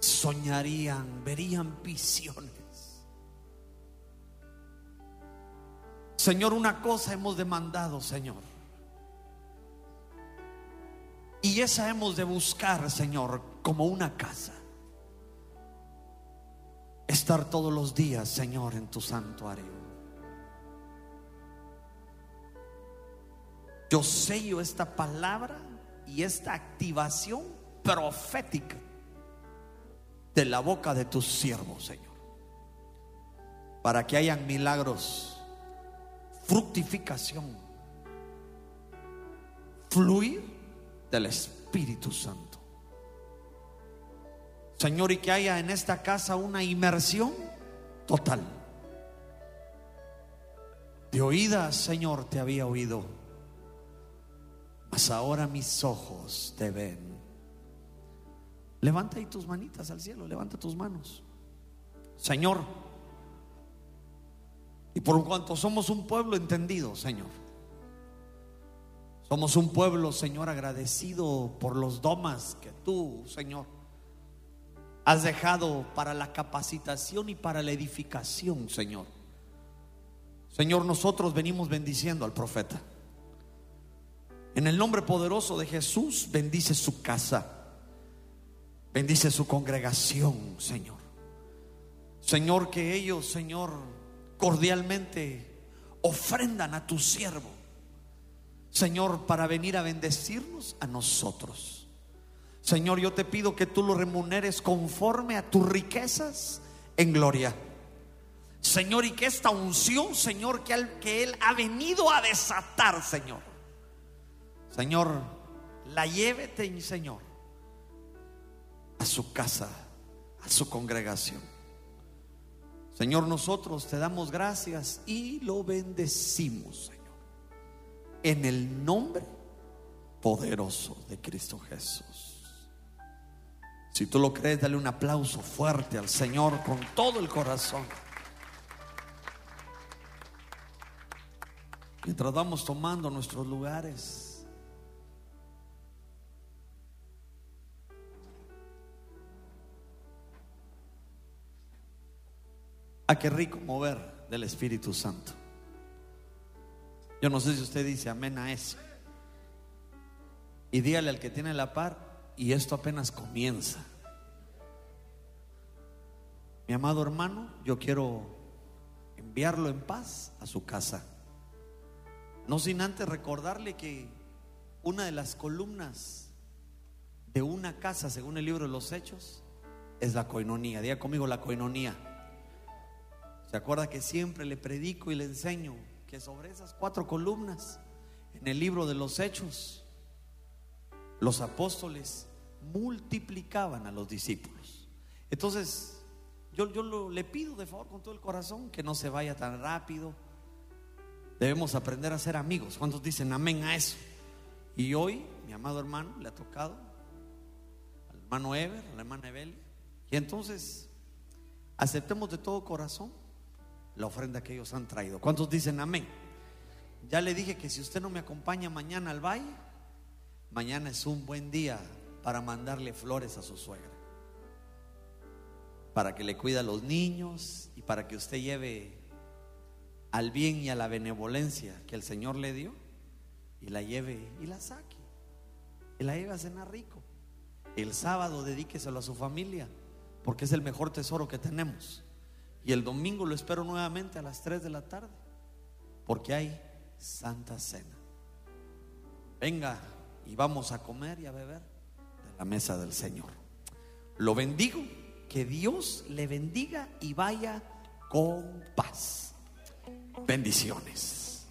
soñarían, verían visiones. Señor, una cosa hemos demandado, Señor. Y esa hemos de buscar, Señor, como una casa. Estar todos los días, Señor, en tu santuario. Yo sello esta palabra y esta activación profética de la boca de tus siervos, Señor. Para que hayan milagros, fructificación, fluir del Espíritu Santo. Señor, y que haya en esta casa una inmersión total. De oídas, Señor, te había oído, mas ahora mis ojos te ven. Levanta ahí tus manitas al cielo, levanta tus manos. Señor, y por cuanto somos un pueblo entendido, Señor, somos un pueblo, Señor, agradecido por los domas que tú, Señor, has dejado para la capacitación y para la edificación, Señor. Señor, nosotros venimos bendiciendo al profeta. En el nombre poderoso de Jesús, bendice su casa. Bendice su congregación, Señor. Señor, que ellos, Señor, cordialmente ofrendan a tu siervo Señor, para venir a bendecirnos a nosotros. Señor, yo te pido que tú lo remuneres conforme a tus riquezas en gloria. Señor, y que esta unción, Señor, que, que Él ha venido a desatar, Señor. Señor, la llévete, Señor, a su casa, a su congregación. Señor, nosotros te damos gracias y lo bendecimos, Señor en el nombre poderoso de Cristo Jesús. Si tú lo crees, dale un aplauso fuerte al Señor con todo el corazón. Mientras vamos tomando nuestros lugares. Ah, qué rico mover del Espíritu Santo. Yo no sé si usted dice amén a eso. Y dígale al que tiene la par, y esto apenas comienza. Mi amado hermano, yo quiero enviarlo en paz a su casa. No sin antes recordarle que una de las columnas de una casa, según el libro de los Hechos, es la coinonía. Diga conmigo la coinonía. ¿Se acuerda que siempre le predico y le enseño que sobre esas cuatro columnas, en el libro de los Hechos, los apóstoles multiplicaban a los discípulos. Entonces, yo, yo le pido de favor con todo el corazón que no se vaya tan rápido. Debemos aprender a ser amigos. ¿Cuántos dicen amén a eso? Y hoy, mi amado hermano, le ha tocado al hermano Ever, a la hermana Evel. Y entonces, aceptemos de todo corazón la ofrenda que ellos han traído. ¿Cuántos dicen amén? Ya le dije que si usted no me acompaña mañana al valle, mañana es un buen día para mandarle flores a su suegra. Para que le cuide a los niños y para que usted lleve al bien y a la benevolencia que el Señor le dio y la lleve y la saque. Y la lleve a cenar rico. El sábado dedíqueselo a su familia porque es el mejor tesoro que tenemos. Y el domingo lo espero nuevamente a las 3 de la tarde, porque hay Santa Cena. Venga y vamos a comer y a beber de la mesa del Señor. Lo bendigo, que Dios le bendiga y vaya con paz. Bendiciones.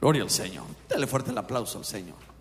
Gloria al Señor. Dale fuerte el aplauso al Señor.